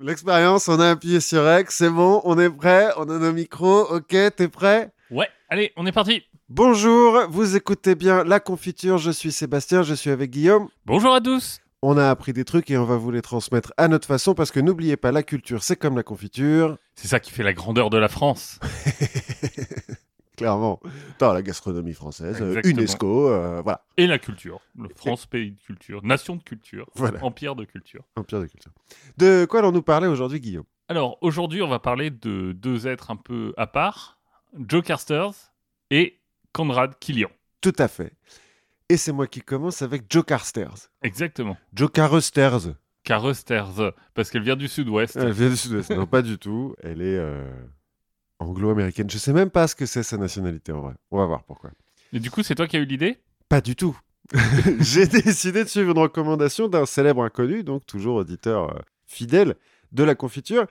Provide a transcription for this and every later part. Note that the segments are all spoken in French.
L'expérience, on a appuyé sur X, c'est bon, on est prêt, on a nos micros, ok, t'es prêt? Ouais, allez, on est parti. Bonjour, vous écoutez bien La Confiture, je suis Sébastien, je suis avec Guillaume. Bonjour à tous. On a appris des trucs et on va vous les transmettre à notre façon parce que n'oubliez pas, la culture, c'est comme la confiture. C'est ça qui fait la grandeur de la France. Clairement. Dans la gastronomie française, euh, Exactement. UNESCO, euh, voilà, Et la culture. Le France, pays de culture. Nation de culture. Voilà. Empire de culture. empire de culture. De quoi allons-nous parler aujourd'hui, Guillaume? Alors, aujourd'hui, on va parler de deux êtres un peu à part. Joe Carsters et Conrad Killian. Tout à fait. Et c'est moi qui commence avec Joe Carsters. Exactement. Joe Carsters. Carsters, parce qu'elle vient du sud-ouest. Elle vient du sud-ouest. non, pas du tout. Elle est euh, anglo-américaine. Je sais même pas ce que c'est sa nationalité en vrai. On va voir pourquoi. Et du coup, c'est toi qui as eu l'idée? Pas du tout. J'ai décidé de suivre une recommandation d'un célèbre inconnu, donc toujours auditeur euh, fidèle de la confiture,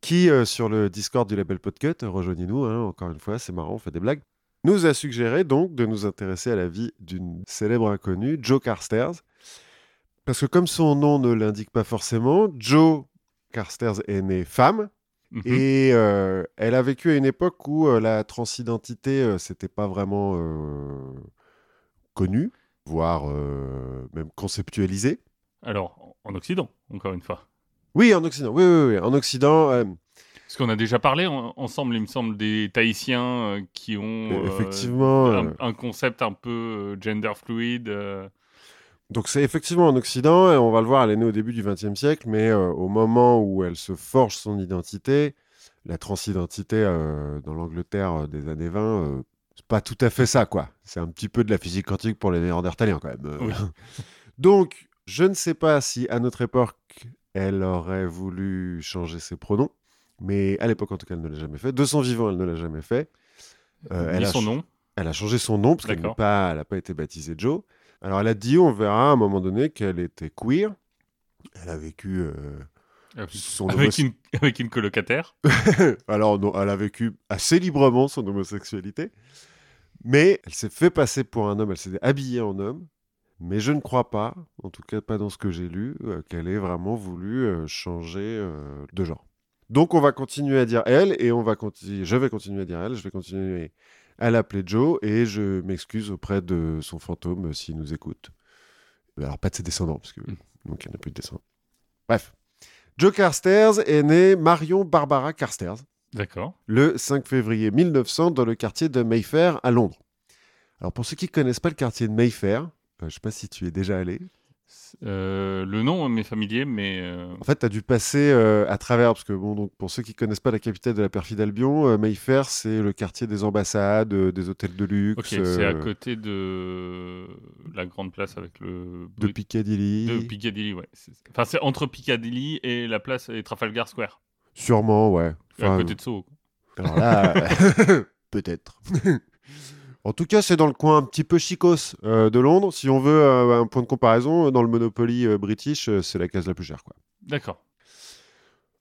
qui, euh, sur le Discord du label Podcut, rejoignez-nous, hein, encore une fois, c'est marrant, on fait des blagues, nous a suggéré donc de nous intéresser à la vie d'une célèbre inconnue, Joe Carstairs. Parce que comme son nom ne l'indique pas forcément, Joe Carstairs est née femme, Mhm. et euh, elle a vécu à une époque où euh, la transidentité, euh, c'était pas vraiment euh, connu, voire même conceptualisé. Alors, en Occident, encore une fois. Oui, en Occident. Oui, oui, oui. En Occident, Parce qu'on a déjà parlé en- ensemble, il me semble, des Tahitiens qui ont euh, Effectivement, un, un concept un peu gender fluide. Donc c'est effectivement en Occident, et on va le voir, elle est née au début du XXe siècle, mais euh, au moment où elle se forge son identité, la transidentité euh, dans l'Angleterre euh, des années 20, euh, c'est pas tout à fait ça, quoi. C'est un petit peu de la physique quantique pour les néandertaliens, quand même. Oui. Donc, je ne sais pas si à notre époque, elle aurait voulu changer ses pronoms, mais à l'époque, en tout cas, elle ne l'a jamais fait. De son vivant, elle ne l'a jamais fait. Euh, elle a son nom. Elle a changé son nom parce qu'elle n'a D'accord. pas, elle a pas été baptisée Joe. Alors, elle a dit, on verra à un moment donné qu'elle était queer. Elle a vécu euh, son Avec une, avec une colocataire. Alors, non, elle a vécu assez librement son homosexualité. Mais elle s'est fait passer pour un homme, elle s'est habillée en homme. Mais je ne crois pas, en tout cas pas dans ce que j'ai lu, euh, qu'elle ait vraiment voulu euh, changer euh, de genre. Donc on va continuer à dire elle, et on va continuer, je vais continuer à dire elle, je vais continuer à l'appeler Joe, et je m'excuse auprès de son fantôme euh, s'il nous écoute. Alors pas de ses descendants, parce que Mm. donc il n'y en a plus de descendants. Bref. Joe Carstairs est née Marion Barbara Carstairs D'accord. le 5 février 1900 dans le quartier de Mayfair à Londres. Alors pour ceux qui ne connaissent pas le quartier de Mayfair, euh, je ne sais pas si tu es déjà allé. Euh, le nom m'est familier, mais euh, En fait, tu as dû passer euh, à travers, parce que bon, donc, pour ceux qui ne connaissent pas la capitale de la perfide Albion, Mayfair, c'est le quartier des ambassades, des hôtels de luxe, ok, c'est à côté de la grande place avec le de Piccadilly. de Piccadilly, ouais. Enfin, c'est entre Piccadilly et la place et Trafalgar Square, Sûrement, ouais. à Enfin, côté de Soho. Alors là, peut-être. En tout cas, c'est dans le coin un petit peu chicos euh, de Londres. Si on veut euh, un point de comparaison, dans le Monopoly euh, British, euh, c'est la case la plus chère. Quoi. D'accord.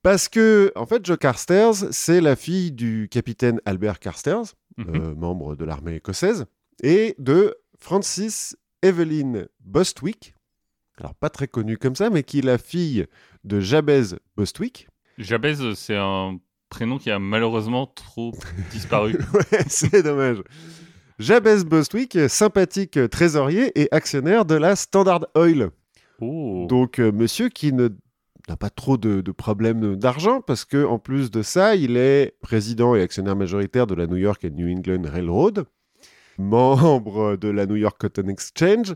Parce que, en fait, Jo Carstairs, c'est la fille du capitaine Albert Carstairs, Mhm. membre de l'armée écossaise, et de Francis Evelyn Bostwick, alors pas très connue comme ça, mais qui est la fille de Jabez Bostwick. Jabez, c'est un prénom qui a malheureusement trop disparu. ouais, c'est dommage. Jabez Bostwick, sympathique trésorier et actionnaire de la Standard Oil. Oh. Donc, euh, monsieur qui ne n'a pas trop de, de problèmes d'argent parce que en plus de ça, il est président et actionnaire majoritaire de la New York and New England Railroad, membre de la New York Cotton Exchange.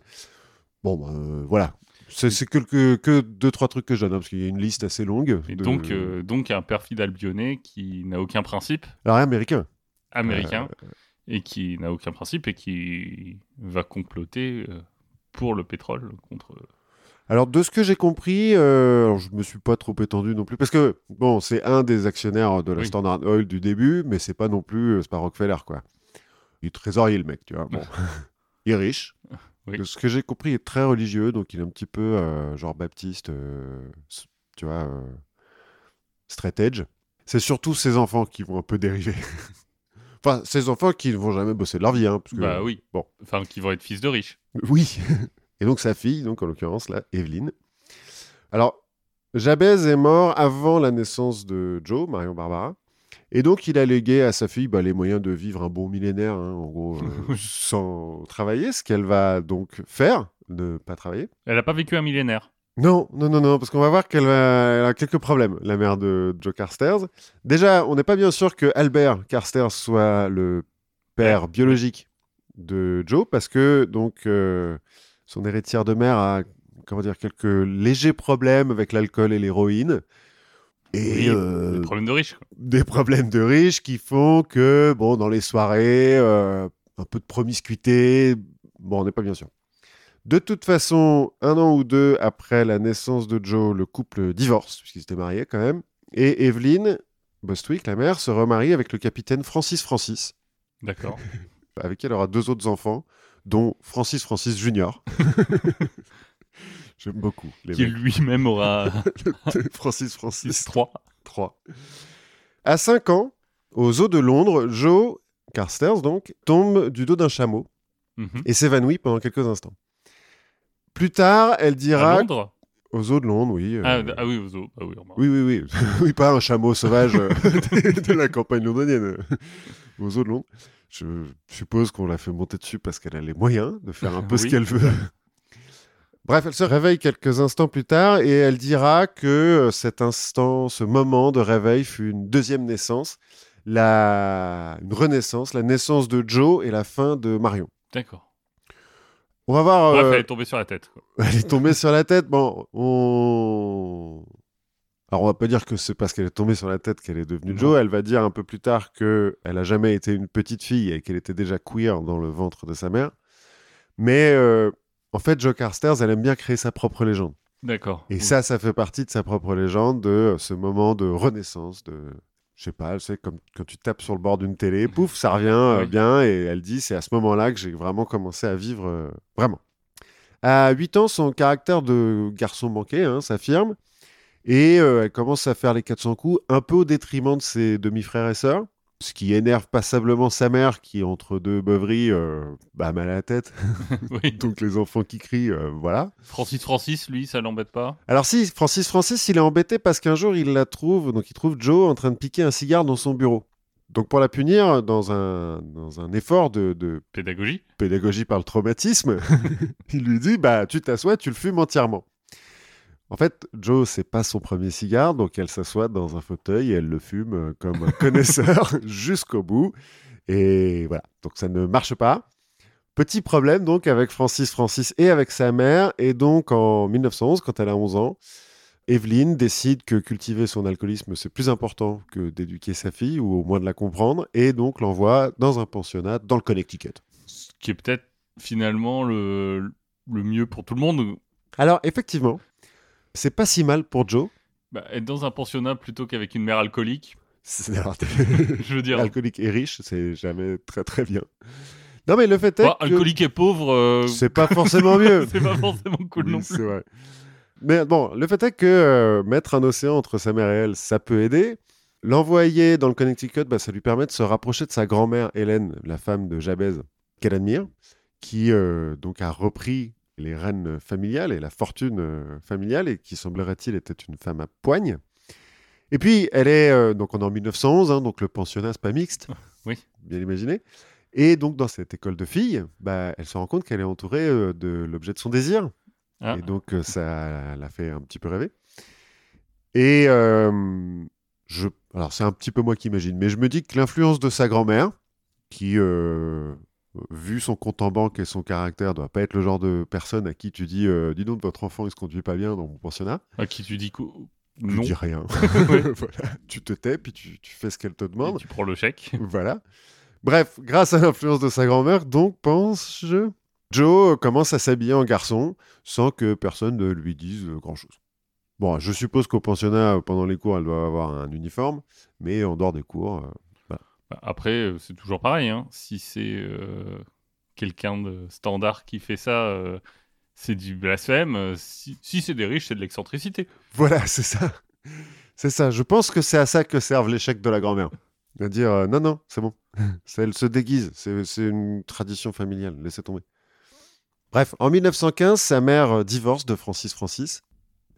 Bon, bah, euh, voilà. C'est que, que deux, trois trucs que je donne, hein, parce qu'il y a une liste assez longue. Et de- donc, euh, donc un perfide albionné qui n'a aucun principe, Alors, américain. américain, Euh. Et qui n'a aucun principe et qui va comploter euh, pour le pétrole contre. Alors, de ce que j'ai compris, euh, je me suis pas trop étendu non plus, parce que, bon, c'est un des actionnaires de la Oui. Standard Oil du début, mais c'est pas non plus, euh, c'est pas Rockefeller, quoi. Il est trésorier, le mec, tu vois. Bon. il est riche. Oui. De ce que j'ai compris, il est très religieux, donc il est un petit peu, euh, genre, baptiste, euh, tu vois, euh, straight edge. C'est surtout ses enfants qui vont un peu dériver. enfin, ses enfants qui ne vont jamais bosser de leur vie, hein, parce que- Bah oui. bon. Enfin, qui vont être fils de riches. oui. Et donc sa fille, donc en l'occurrence là, Evelyne. Alors, Jabez est mort avant la naissance de Joe, Marion Barbara. Et donc, il a légué à sa fille bah, les moyens de vivre un bon millénaire, hein, en gros, euh, sans travailler, ce qu'elle va donc faire, ne pas travailler. Elle n'a pas vécu un millénaire. Non, non, non, non, parce qu'on va voir qu'elle a quelques problèmes, la mère de Joe Carstairs. Déjà, on n'est pas bien sûr que Albert Carstairs soit le père biologique de Joe, parce que donc euh, son héritière de mère a, comment dire, quelques légers problèmes avec l'alcool et l'héroïne. Et Oui, euh, Des problèmes de riches. des problèmes de riches qui font que, bon, dans les soirées, euh, un peu de promiscuité, bon, on n'est pas bien sûr. De toute façon, un an ou deux après la naissance de Joe, le couple divorce, puisqu'ils étaient mariés quand même, et Evelyn Bostwick, la mère, se remarie avec le capitaine Francis Francis, D'accord. avec qui elle aura deux autres enfants, dont Francis Francis Junior. J'aime beaucoup les qui lui-même aura Francis Francis 3. 3. À 5 ans, aux eaux de Londres, Joe Carstairs donc tombe du dos d'un chameau et s'évanouit pendant quelques instants. Plus tard, elle À dira Londres aux eaux de Londres, oui. euh, ah, ah oui, aux eaux. Ah oui, oui, oui, oui, oui, pas un chameau sauvage euh, de la campagne londonienne, euh, aux eaux de Londres. Je suppose qu'on l'a fait monter dessus parce qu'elle a les moyens de faire un peu ce qu'elle veut. Bref, elle se réveille quelques instants plus tard et elle dira que cet instant, ce moment de réveil fut une deuxième naissance, la... une renaissance, la naissance de Joe et la fin de Marion. D'accord. On va voir. Bref, euh, elle est tombée sur la tête. quoi. elle est tombée sur la tête. Bon, on. Alors, on va pas dire que c'est parce qu'elle est tombée sur la tête qu'elle est devenue. Joe. Elle va dire un peu plus tard que elle a jamais été une petite fille et qu'elle était déjà queer dans le ventre de sa mère. Mais euh, en fait, Joe Carstairs, elle aime bien créer sa propre légende. D'accord. Et Oui. ça, ça fait partie de sa propre légende, de ce moment de renaissance, de. Je sais pas, c'est comme quand tu tapes sur le bord d'une télé, pouf, ça revient euh, Oui. bien, et elle dit c'est à ce moment-là que j'ai vraiment commencé à vivre euh, vraiment. À 8 ans, son caractère de garçon manqué hein, s'affirme, et euh, elle commence à faire les 400 coups, un peu au détriment de ses demi-frères et sœurs, ce qui énerve passablement sa mère, qui, entre deux beuveries, euh, bah, a mal à la tête. Oui. Donc les enfants qui crient, euh, voilà. Francis Francis, lui, ça l'embête pas? Alors si, Francis Francis, il est embêté parce qu'un jour, il la trouve, donc il trouve Joe en train de piquer un cigare dans son bureau. Donc pour la punir, dans un, dans un effort de, de Pédagogie? pédagogie par le traumatisme, il lui dit, bah tu t'assois, tu le fumes entièrement. En fait, Joe, c'est pas son premier cigare, donc elle s'assoit dans un fauteuil et elle le fume euh, comme un connaisseur jusqu'au bout. Et voilà, donc ça ne marche pas. Petit problème donc avec Francis Francis et avec sa mère. Et donc en 1911, quand elle a 11 ans, Evelyn décide que cultiver son alcoolisme, c'est plus important que d'éduquer sa fille, ou au moins de la comprendre, et donc l'envoie dans un pensionnat dans le Connecticut. Ce qui est peut-être finalement le, le mieux pour tout le monde. Alors effectivement, c'est pas si mal pour Joe. Bah, être dans un pensionnat plutôt qu'avec une mère alcoolique, C'est- alors, je veux dire. alcoolique et riche, c'est jamais très très bien. Non mais le fait est Bon, que alcoolique et pauvre, euh, c'est pas forcément mieux. c'est pas forcément cool Oui, non plus. vrai. Mais bon, le fait est que euh, mettre un océan entre sa mère et elle, ça peut aider. L'envoyer dans le Connecticut, bah, ça lui permet de se rapprocher de sa grand-mère Hélène, la femme de Jabez, qu'elle admire, qui euh, donc a repris les rênes familiales et la fortune euh, familiale et qui semblerait-il était une femme à poigne. Et puis elle est euh, donc on est en 1911, hein, donc le pensionnat c'est pas mixte, Oui. bien imaginé. Et donc dans cette école de filles, bah, elle se rend compte qu'elle est entourée euh, de l'objet de son désir, Ah. et donc, euh, ça l'a fait un petit peu rêver. Et je, alors, c'est un petit peu moi qui imagine, mais je me dis que l'influence de sa grand-mère, qui, vu son compte en banque et son caractère, doit pas être le genre de personne à qui tu dis euh, Dis donc, votre enfant, il se conduit pas bien dans mon pensionnat. À qui tu dis Tu non, dis rien. voilà. Tu te tais, puis tu, tu fais ce qu'elle te et demande. tu prends le chèque. Voilà. Bref, grâce à l'influence de sa grand-mère, donc, pense-je, Joe commence à s'habiller en garçon sans que personne ne lui dise euh, grand-chose. Bon, je suppose qu'au pensionnat, euh, pendant les cours, elle doit avoir un uniforme, mais en dehors des cours, euh, Après, euh, c'est toujours pareil. hein. Si c'est euh, quelqu'un de standard qui fait ça, euh, c'est du blasphème. Si, c'est des riches, c'est de l'excentricité. voilà, c'est ça. C'est ça. Je pense que c'est à ça que servent les de la grand-mère. À dire, non, non, c'est bon. Elle se déguise. C'est une tradition familiale. Laissez tomber. Bref, en 1915, sa mère divorce de Francis Francis.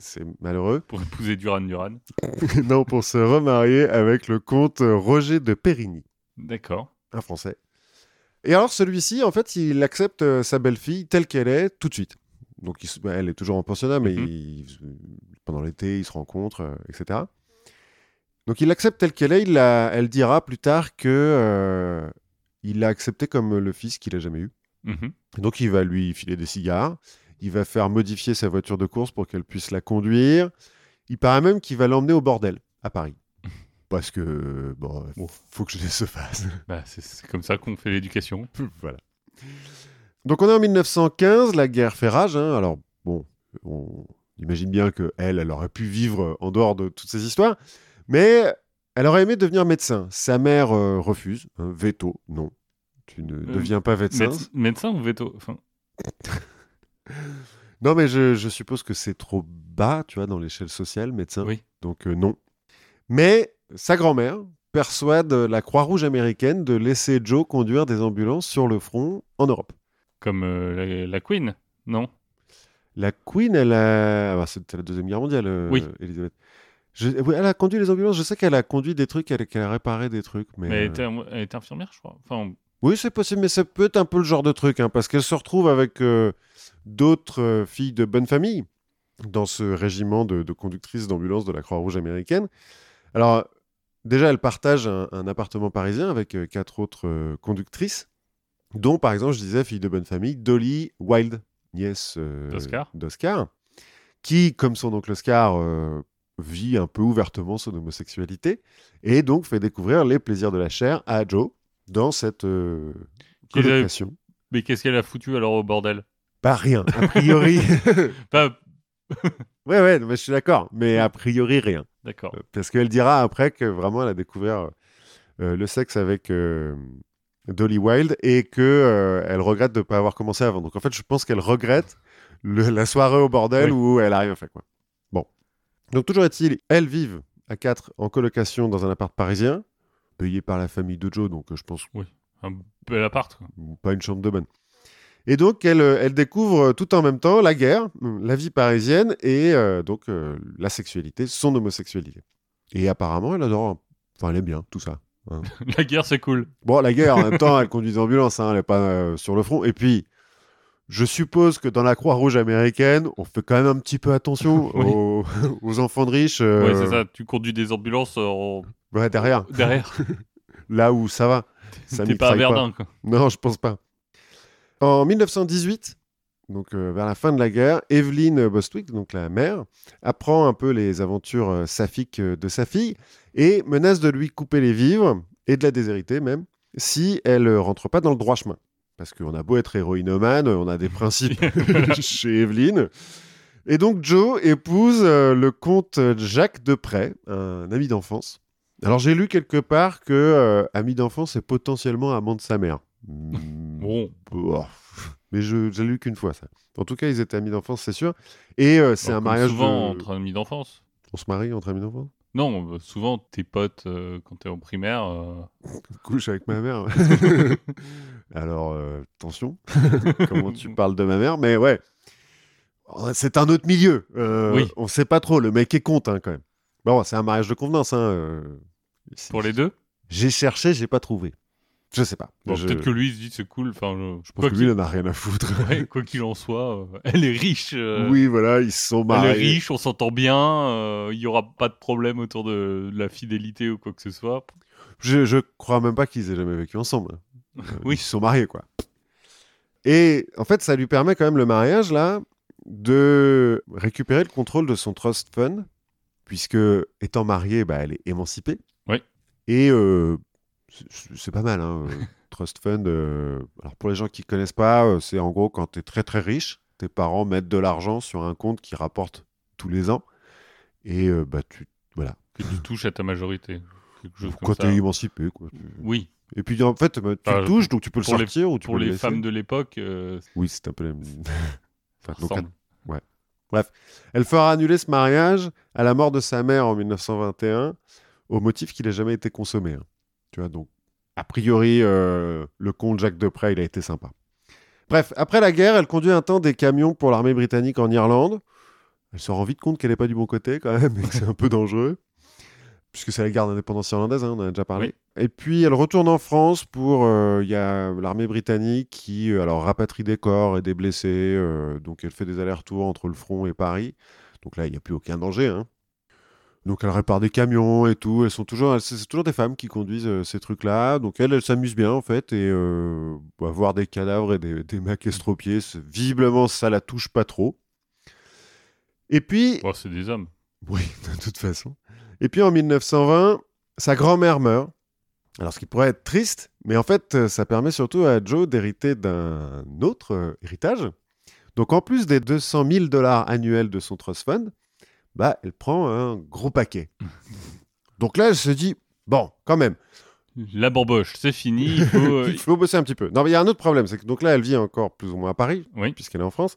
C'est malheureux. Pour épouser Duran Duran. non, pour se remarier avec le comte Roger de Périgny, D'accord. un Français. Et alors, celui-ci, en fait, il accepte euh, sa belle-fille telle qu'elle est tout de suite. Donc, il bah, elle est toujours en pensionnat, mais Mhm. il- pendant l'été, ils se rencontrent, euh, etc. Donc, il l'accepte telle qu'elle est. Il la- elle dira plus tard que euh, il l'a accepté comme le fils qu'il a jamais eu. Mhm. Donc il va lui filer des cigares, il va faire modifier sa voiture de course pour qu'elle puisse la conduire. Il paraît même qu'il va l'emmener au bordel à Paris. Parce que, bon, Bon. faut que je laisse se fasse. Bah, c'est- comme ça qu'on fait l'éducation. voilà. Donc on est en 1915, la guerre fait rage. hein. Alors, bon, on imagine bien que elle, elle aurait pu vivre en dehors de toutes ces histoires. Mais elle aurait aimé devenir médecin. Sa mère euh, refuse. hein, veto, non. Tu ne deviens pas médecin. Méde- médecin ou veto? Enfin, Non, mais je, je suppose que c'est trop bas, tu vois, dans l'échelle sociale, médecin. Oui. Donc euh, non. Mais sa grand-mère persuade la Croix-Rouge américaine de laisser Joe conduire des ambulances sur le front en Europe. Comme euh, la, la Queen, non? La Queen, elle a... ah bah, C'était la Deuxième Guerre mondiale, euh, Oui. Elisabeth. Je- oui, elle a conduit les ambulances. Je sais qu'elle a conduit des trucs, elle, qu'elle a réparé des trucs. Mais, Mais elle était, elle était infirmière, je crois. Enfin, Oui, c'est possible, mais ça peut être un peu le genre de truc, hein, parce qu'elle se retrouve avec euh, d'autres euh, filles de bonne famille dans ce régiment de, de conductrices d'ambulance de la Croix-Rouge américaine. Alors, déjà, elle partage un, un appartement parisien avec euh, quatre autres euh, conductrices, dont, par exemple, je disais, fille de bonne famille, Dolly Wilde, nièce euh, D'Oscar. qui, comme son oncle Oscar, vit un peu ouvertement son homosexualité, et donc fait découvrir les plaisirs de la chair à Joe dans cette colocation. mais qu'est-ce qu'elle a foutu alors au bordel? Pas rien, a priori. Ouais, ouais, mais je suis d'accord, mais a priori rien. D'accord. Euh, Parce qu'elle dira après que vraiment elle a découvert euh, le sexe avec euh, Dolly Wilde et que euh, elle regrette de ne pas avoir commencé avant. Donc en fait, je pense qu'elle regrette le- la soirée au bordel Oui. où elle a rien fait. Quoi. Bon. Donc toujours est-il, elles vivent à quatre en colocation dans un appart parisien, payé par la famille de Joe, donc je pense Un bel appart, quoi. pas une chambre de bonne. Et donc, elle, euh, elle découvre euh, tout en même temps la guerre, euh, la vie parisienne et euh, donc euh, la sexualité, son homosexualité. Et apparemment, elle adore. Enfin, elle aime bien tout ça. La guerre, c'est cool. Bon, la guerre, en même temps, elle conduit des ambulances, hein, elle n'est pas euh, sur le front. Et puis, je suppose que dans la Croix-Rouge américaine, on fait quand même un petit peu attention Oui. aux, aux enfants de riches. Ouais, c'est ça. Tu conduis des ambulances en- ouais, derrière, derrière. là où ça va. Ça T'es pas à Verdun, quoi. Non, je pense pas. En 1918, donc euh, vers la fin de la guerre, Evelyn Bostwick, donc la mère, apprend un peu les aventures euh, saphiques euh, de sa fille et menace de lui couper les vivres et de la déshériter même si elle euh, rentre pas dans le droit chemin. Parce qu'on a beau être héroïnomane, on a des principes chez Evelyn. Et donc Joe épouse le comte Jacques Depray, un ami d'enfance. Alors j'ai lu quelque part que ami d'enfance est potentiellement amant de sa mère. Bon, oh, Mais je j'ai lu qu'une fois ça. En tout cas, ils étaés amis d'enfance, c'est sûr. Et euh, c'est un mariage souvent de- entre amis d'enfance. On se marie entre amis d'enfance? Non, euh, souvent tes potes euh, quand t'es en primaire. euh, Couche avec ma mère. Alors, attention, comment tu parles de ma mère, mais ouais. Oh, C'est un autre milieu. Oui. On sait pas trop. Le mec est compte hein, quand même. Bon, c'est un mariage de convenance. Hein, Pour les deux? J'ai cherché, j'ai pas trouvé. Je sais pas. Bon, je... Peut-être que lui il se dit c'est cool. Enfin, je, je pense que lui, il en a rien à foutre. ouais, quoi qu'il en soit, euh, elle est riche. euh, oui, voilà, ils sont Elle mariés. est riche, on s'entend bien, euh, il y aura pas de problème autour de, de la fidélité ou quoi que ce soit. Je, je crois même pas qu'ils aient jamais vécu ensemble. Oui. Ils se sont mariés, quoi. Et en fait, ça lui permet quand même le mariage, là, de récupérer le contrôle de son trust fund, puisque étant mariée, bah, elle est émancipée. Oui. Et c'est pas mal, hein, euh, trust fund. euh, alors pour les gens qui connaissent pas, euh, c'est en gros quand tu es très très riche, tes parents mettent de l'argent sur un compte qui rapporte tous les ans. Et euh, bah, tu, voilà. Que tu touches à ta majorité. Quelque chose Quand tu es émancipé, quoi. Oui, Et puis en fait, bah, tu touches, donc tu peux le les- sortir ou tu pour peux les femmes de l'époque, euh, Oui, c'est un peu la même. Enfin, donc, ressemble. elle fera annuler ce mariage à la mort de sa mère en 1921 au motif qu'il n'a jamais été consommé. hein. Tu vois, donc, a priori, euh, le comte Jacques Depray, il a été sympa. Bref, après la guerre, elle conduit un temps des camions pour l'armée britannique en Irlande. Elle se rend vite compte qu'elle n'est pas du bon côté quand même et que c'est un peu dangereux. Puisque c'est la garde indépendance irlandaise, hein, on en a déjà parlé. Et puis elle retourne en France pour. euh, Il y a l'armée britannique qui euh, alors rapatrie des corps et des blessés. euh, donc elle fait des allers-retours entre le front et Paris. Donc là, il n'y a plus aucun danger. hein. Donc elle répare des camions et tout. Elles sont toujours, c'est toujours des femmes qui conduisent euh, ces trucs-là. Donc elle, elle s'amuse bien en fait. Et euh, bah, voir des cadavres et des, des mecs estropiés, visiblement ça la touche pas trop. Et puis, Bon, c'est des hommes. oui, de toute façon. Et puis en 1920, sa grand-mère meurt. Alors ce qui pourrait être triste, mais en fait, euh, ça permet surtout à Joe d'hériter d'un autre euh, héritage. Donc en plus des 200 000 dollars annuels de son trust fund, bah, elle prend un gros paquet. Donc là, elle se dit, bon, quand même, La bamboche, c'est fini. Il faut, euh, il faut bosser un petit peu. Non, mais il y a un autre problème, c'est que donc là, elle vit encore plus ou moins à Paris, Oui. puisqu'elle est en France.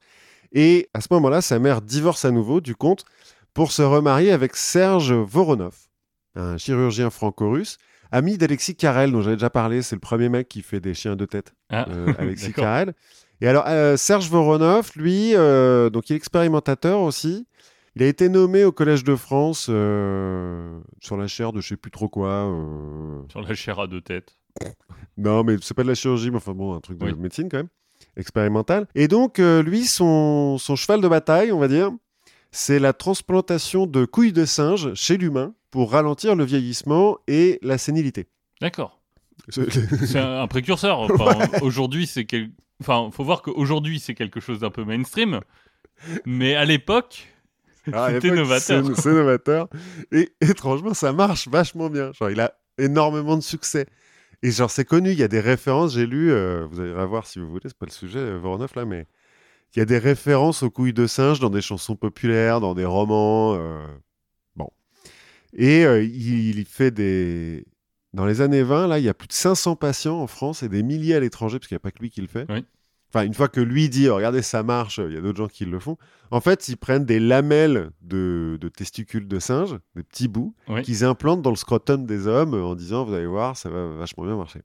Et à ce moment-là, sa mère divorce à nouveau du comte pour se remarier avec Serge Voronov, un chirurgien franco-russe, ami d'Alexis Carrel, dont j'avais déjà parlé. C'est le premier mec qui fait des chiens de tête, Ah, euh, Alexis. Carrel. Et alors, euh, Serge Voronov, lui, euh, donc il est expérimentateur aussi. Il a été nommé au Collège de France euh, sur la chaire de je sais plus trop quoi. euh, Sur la chair à deux têtes. non, mais c'est pas de la chirurgie, mais enfin bon, un truc de Oui. médecine quand même, expérimental. Et donc, euh, lui, son, son cheval de bataille, on va dire, c'est la transplantation de couilles de singe chez l'humain pour ralentir le vieillissement et la sénilité. D'accord. C'est- un précurseur. Enfin, Aujourd'hui, c'est quel... Enfin, faut voir qu'aujourd'hui, c'est quelque chose d'un peu mainstream. Mais à l'époque, Ah, C'était novateur. C'est novateur. Et étrangement, ça marche vachement bien. Genre, il a énormément de succès. Et genre, c'est connu, il y a des références, j'ai lu, euh, vous allez voir si vous voulez, c'est pas le sujet, euh, Voronov, là, mais il y a des références aux couilles de singe dans des chansons populaires, dans des romans. euh, Bon. Et euh, il, il fait des... Dans les années 20, là, il y a plus de 500 patients en France et des milliers à l'étranger, parce qu'il n'y a pas que lui qui le fait. Oui. Enfin, une fois que lui dit, oh, regardez, ça marche, il y a d'autres gens qui le font. En fait, ils prennent des lamelles de, de testicules de singe, des petits bouts, Oui. qu'ils implantent dans le scrotum des hommes en disant, vous allez voir, ça va vachement bien marcher.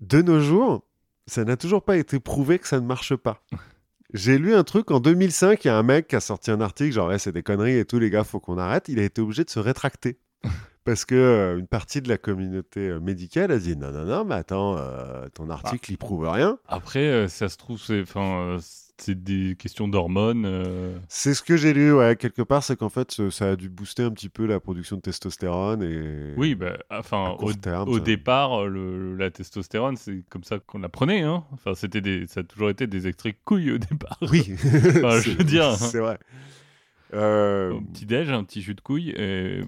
De nos jours, ça n'a toujours pas été prouvé que ça ne marche pas. J'ai lu un truc en 2005, il y a un mec qui a sorti un article, genre, Ouais, c'est des conneries et tout, les gars, faut qu'on arrête. Il a été obligé de se rétracter. Parce que euh, une partie de la communauté euh, médicale a dit non, non, non, mais attends, euh, ton article, il prouve rien. après, ça se trouve, c'est enfin, c'est des questions d'hormones. euh, C'est ce que j'ai lu, ouais, quelque part, c'est qu'en fait, ce- ça a dû booster un petit peu la production de testostérone et. Oui, bah, enfin, court au, terme, au ça- départ, euh, le, la testostérone, c'est comme ça qu'on la prenait. Hein. Enfin, c'était des, ça a toujours été des extraits de couilles au départ. Oui, Enfin, je C'est- veux dire. c'est vrai. Euh, Au petit déj, un petit jus de couilles. Et...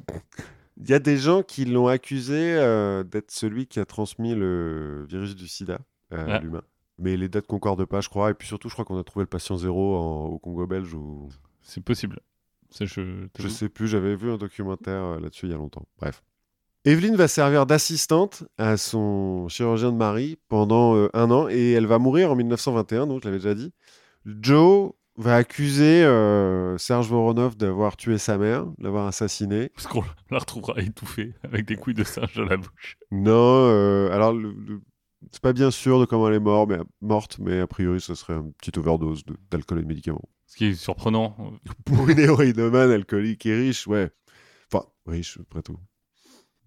Il y a des gens qui l'ont accusé euh, d'être celui qui a transmis le virus du sida à l'humain. Mais les dates concordent pas, je crois. Et puis surtout, je crois qu'on a trouvé le patient zéro en- au Congo belge C'est possible. Ça, je, Je sais plus, j'avais vu un documentaire euh, là-dessus il y a longtemps. Bref. Evelyne va servir d'assistante à son chirurgien de mari pendant euh, un an et elle va mourir en 1921, donc je l'avais déjà dit. Joe va accuser euh, Serge Voronov d'avoir tué sa mère, de l'avoir assassiné. Parce qu'on la retrouvera étouffée avec des couilles de singe dans la bouche. Non, euh, alors le- le- c'est pas bien sûr de comment elle est morte, mais, morte, mais a priori ce serait une petite overdose de- d'alcool et de médicaments. Ce qui est surprenant. Pour une héroïnomane alcoolique et riche, ouais. Enfin, riche, après tout.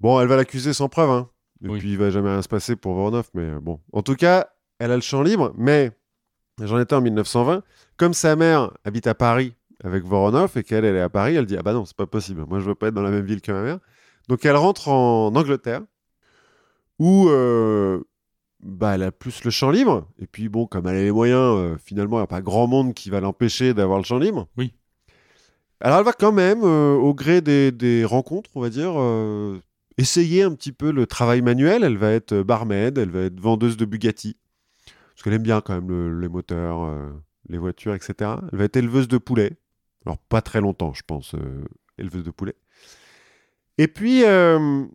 Bon, elle va l'accuser sans preuve, hein. Et Oui. puis, il va jamais rien se passer pour Voronov, mais euh, bon. En tout cas, elle a le champ libre, mais j'en étais en 1920. Comme sa mère habite à Paris avec Voronov et qu'elle, elle est à Paris, elle dit Ah bah non, c'est pas possible. Moi, je veux pas être dans la même ville que ma mère. Donc, elle rentre en Angleterre où euh, bah, elle a plus le champ libre. Et puis, bon, comme elle a les moyens, euh, finalement, il n'y a pas grand monde qui va l'empêcher d'avoir le champ libre. Oui. Alors, elle va quand même, euh, au gré des, des rencontres, on va dire, essayer un petit peu le travail manuel. Elle va être barmaid, elle va être vendeuse de Bugatti. Parce qu'elle aime bien quand même le- les moteurs, les voitures, etc. Elle va être éleveuse de poulets. Alors, pas très longtemps, je pense, euh, éleveuse de poulets. Et puis, euh,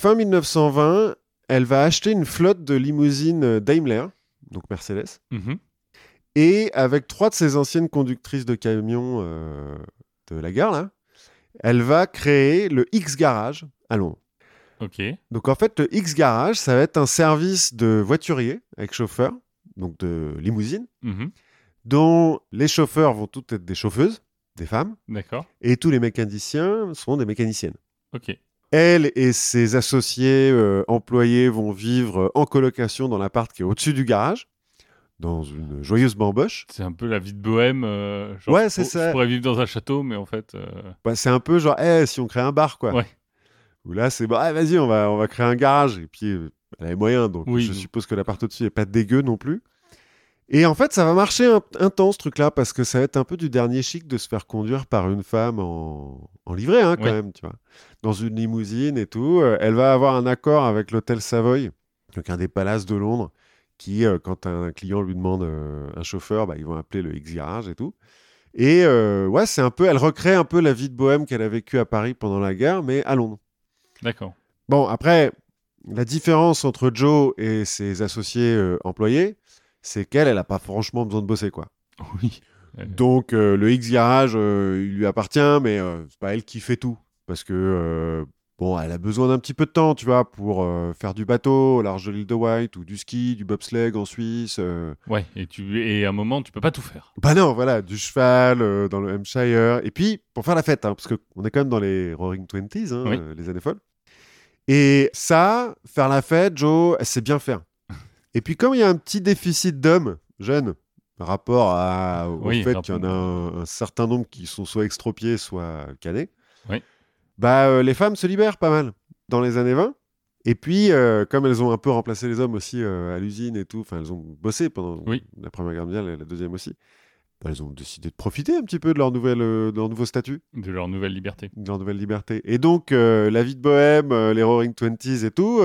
fin 1920, elle va acheter une flotte de limousines Daimler, donc Mercedes. Mhm. Et avec trois de ses anciennes conductrices de camions euh, de la gare, là, elle va créer le X-Garage à Londres. Ok. Donc en fait, le X-Garage, ça va être un service de voiturier avec chauffeur, donc de limousine, Mhm. Dont les chauffeurs vont toutes être des chauffeuses. des femmes, D'accord. et tous les mécaniciens sont des mécaniciennes. Ok. Elle et ses associés euh, employés vont vivre en colocation dans l'appart qui est au-dessus du garage, dans une joyeuse bamboche. C'est un peu la vie de bohème. euh, genre, Ouais, c'est pour- ça. Je pourrais vivre dans un château, mais en fait. euh, Bah, c'est un peu genre, Eh, si on crée un bar, quoi. Ouais. Où là, c'est, bah, ah, vas-y, on va, on va créer un garage. Et puis, euh, elle avait moyen, donc Oui, je suppose que l'appart au-dessus n'est pas dégueu non plus. Et en fait, ça va marcher un, un temps, ce truc-là, parce que ça va être un peu du dernier chic de se faire conduire par une femme en, en livret, hein, quand Oui. même, tu vois. Dans une limousine et tout. Euh, Elle va avoir un accord avec l'hôtel Savoy, donc un des palaces de Londres, qui, euh, quand un client lui demande euh, un chauffeur, bah, ils vont appeler le X-Garage et tout. Et euh, ouais, c'est un peu, elle recrée un peu la vie de bohème qu'elle a vécue à Paris pendant la guerre, mais à Londres. D'accord. Bon, après, la différence entre Joe et ses associés employés, c'est qu'elle, elle n'a pas franchement besoin de bosser, quoi. Oui. Euh, Donc, euh, le X-Garage, euh, il lui appartient, mais euh, c'est pas elle qui fait tout. Parce que, bon, elle a besoin d'un petit peu de temps, tu vois, pour faire du bateau au large de l'île de White, ou du ski, du bobsleigh en Suisse. Ouais, et, tu... et à un moment, tu peux pas tout faire. Bah non, voilà, du cheval dans le Hampshire. Et puis, pour faire la fête, hein, parce qu'on est quand même dans les Roaring Twenties, hein, Oui. les années folles. Et ça, faire la fête, Joe, elle sait bien faire. Et puis, comme il y a un petit déficit d'hommes jeunes, par rapport à, au Oui, fait qu'il y en a un, un certain nombre qui sont soit extropiés, soit canés, Oui. bah, euh, les femmes se libèrent pas mal dans les années 20. Et puis, euh, comme elles ont un peu remplacé les hommes aussi euh, à l'usine et tout, enfin, elles ont bossé pendant Oui. la Première Guerre mondiale et la Deuxième aussi, bah, elles ont décidé de profiter un petit peu de leur, nouvelle, euh, de leur nouveau statut, De leur nouvelle liberté. de leur nouvelle liberté. Et donc, euh, la vie de bohème, euh, les Roaring Twenties et tout,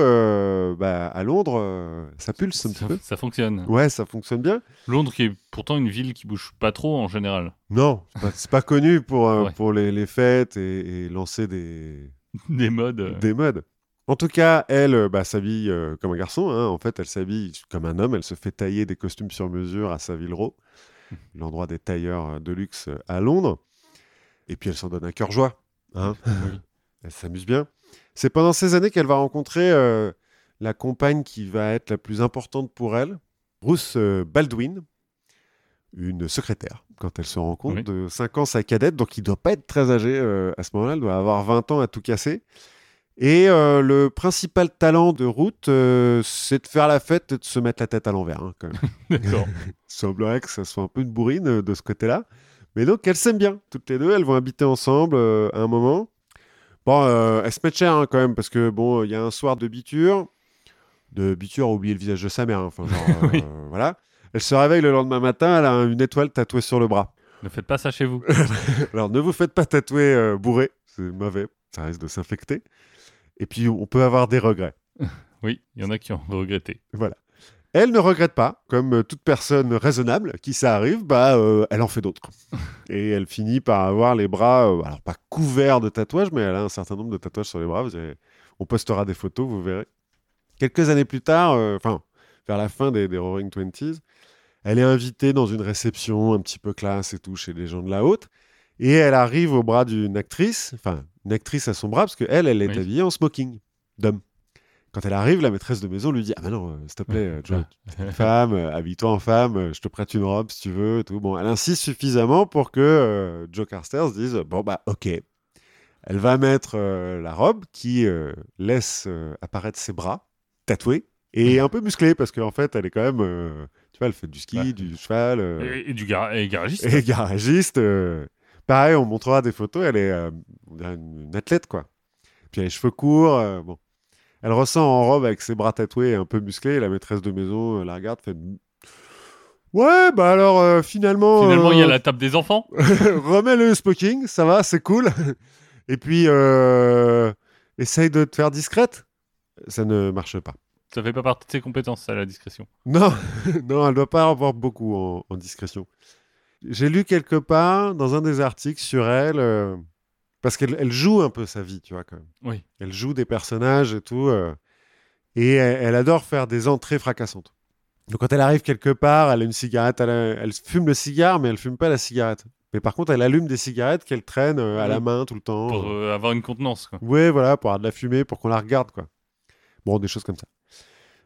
bah, à Londres, ça pulse un petit Ça, peu. ça fonctionne. Ouais, ça fonctionne bien. Londres, qui est pourtant une ville qui bouge pas trop en général. Non, c'est pas, pas connu pour, Ouais. pour les, les fêtes et, et lancer des, Des modes. des modes. En tout cas, elle bah, s'habille comme un garçon. hein. En fait, elle s'habille comme un homme. Elle se fait tailler des costumes sur mesure à Savile Row, l'endroit des tailleurs euh, de luxe euh, à Londres. Et puis, elle s'en donne un cœur joie. hein. Oui. Elle s'amuse bien. C'est pendant ces années qu'elle va rencontrer euh, la compagne qui va être la plus importante pour elle, Bruce Baldwin, une secrétaire, quand elle se rend compte, Oui. de 5 ans sa cadette, donc il doit pas être très âgé euh, à ce moment-là, il doit avoir 20 ans à tout casser. Et euh, le principal talent de Ruth, euh, c'est de faire la fête et de se mettre la tête à l'envers. hein, quand même. D'accord. Il semblerait que ça soit un peu une bourrine euh, de ce côté-là. Mais donc, elles s'aiment bien, toutes les deux. Elles vont habiter ensemble à un moment. Bon, elles se mettent cher hein, quand même, parce que bon, il y a un soir de biture. De biture, a oublié le visage de sa mère. hein, Enfin, genre, Oui. voilà. Elle se réveille le lendemain matin, elle a une étoile tatouée sur le bras. ne faites pas ça chez vous. Alors, ne vous faites pas tatouer bourré, c'est mauvais, ça risque de s'infecter. Et puis, on peut avoir des regrets. Oui, il y en a qui ont regretté. Voilà. Elle ne regrette pas, comme euh, toute personne raisonnable qui ça arrive, bah, euh, elle en fait d'autres. Et elle finit par avoir les bras, euh, alors pas couverts de tatouages, mais elle a un certain nombre de tatouages sur les bras. Vous avez- On postera des photos, vous verrez. Quelques années plus tard, euh, enfin, vers la fin des, des Roaring Twenties, elle est invitée dans une réception un petit peu classe et tout, chez les gens de la haute. Et elle arrive au bras d'une actrice, enfin, une actrice à son bras, parce qu'elle, elle est Oui. habillée en smoking d'homme. Quand elle arrive, la maîtresse de maison lui dit Ah, ben non, euh, s'il te plaît, euh, Joe, femme, euh, habille-toi en femme, je te prête une robe si tu veux. Tout. Bon, elle insiste suffisamment pour que euh, Joe Carster se dise Bon, bah, ok. Elle va mettre euh, la robe qui euh, laisse apparaître ses bras tatoués et un peu musclés parce qu'en fait, elle est quand même. tu vois, elle fait du ski, Ouais. du cheval. Et, et du gar- et garagiste. et garagiste. Pareil, on montrera des photos. Elle est euh, une, athlète, quoi. Puis elle a les cheveux courts. euh, bon. Elle ressent en robe avec ses bras tatoués et un peu musclés. Et la maîtresse de maison euh, la regarde, fait Ouais, bah alors euh, finalement. Finalement, il y a la table des enfants. remets le smoking, ça va, c'est cool. et puis, euh, essaye de te faire discrète. Ça ne marche pas. Ça fait pas partie de ses compétences, ça, la discrétion. Non, non, elle doit pas avoir beaucoup en, en discrétion. J'ai lu quelque part dans un des articles sur elle, euh, parce qu'elle elle joue un peu sa vie, tu vois, quand même. Oui. Elle joue des personnages et tout, euh, et elle, elle adore faire des entrées fracassantes. Donc quand elle arrive quelque part, elle a une cigarette, elle, a- elle fume le cigare, mais elle fume pas la cigarette. Mais par contre, elle allume des cigarettes qu'elle traîne euh, à la Oui. main tout le temps. Pour avoir une contenance. Quoi. Ouais, voilà, pour avoir de la fumée, pour qu'on la regarde, quoi. Bon, des choses comme ça.